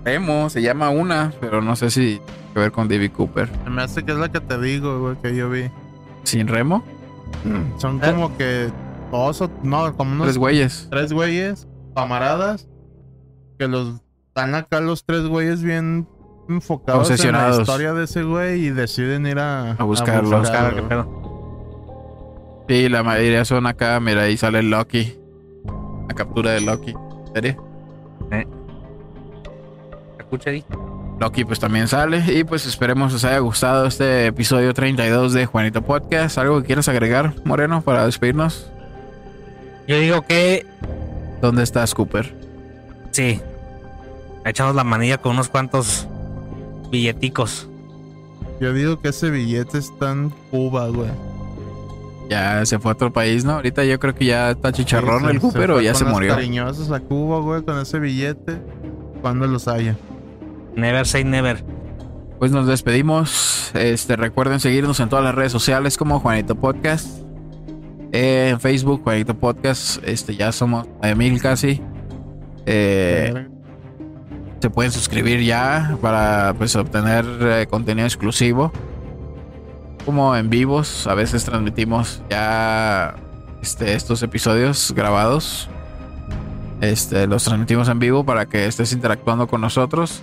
Emo se llama una, pero no sé si tiene que ver con D.B. Cooper. Se me hace que es la que te digo, güey, que yo vi. ¿Sin Remo? Son como que dos o no, como unos Tres güeyes. tres güeyes, camaradas, que los están acá los tres güeyes bien enfocados en la Obsesionados. historia de ese güey y deciden ir a, A buscarlo. Buscar buscarlo. qué pedo. Sí, la mayoría son acá. Mira, ahí sale Loki. La captura de Loki. ¿Serie? Escucha ahí. Loki pues también sale y pues esperemos os haya gustado este episodio 32 de Juanito Podcast. ¿Algo que quieras agregar, Moreno, para despedirnos? Yo digo que ¿Dónde estás, Cooper? sí. Echamos la manilla con unos cuantos billeticos. Yo digo que ese billete está en Cuba, güey. Ya se fue a otro país, ¿no? Ahorita yo creo que ya está chicharrón Sí, se- el Cooper o fue ya con se murió. cariñosas a Cuba, güey, con ese billete. Cuando los haya. Never say never. Pues nos despedimos. Este, recuerden seguirnos en todas las redes sociales como Juanito Podcast. Eh, en Facebook, Juanito Podcast. Este, ya somos de mil casi. Eh, se pueden suscribir ya para pues obtener eh, contenido exclusivo como en vivos a veces transmitimos ya este, estos episodios grabados. Este los transmitimos en vivo para que estés interactuando con nosotros.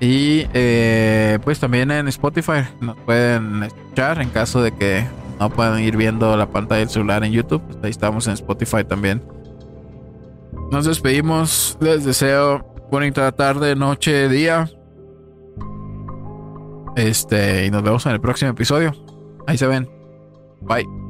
Y eh, pues también en Spotify nos pueden escuchar en caso de que no puedan ir viendo la pantalla del celular en YouTube pues ahí estamos en Spotify también. Nos despedimos les deseo bonita tarde, noche, día. Este, y nos vemos en el próximo episodio. Ahí se ven. Bye.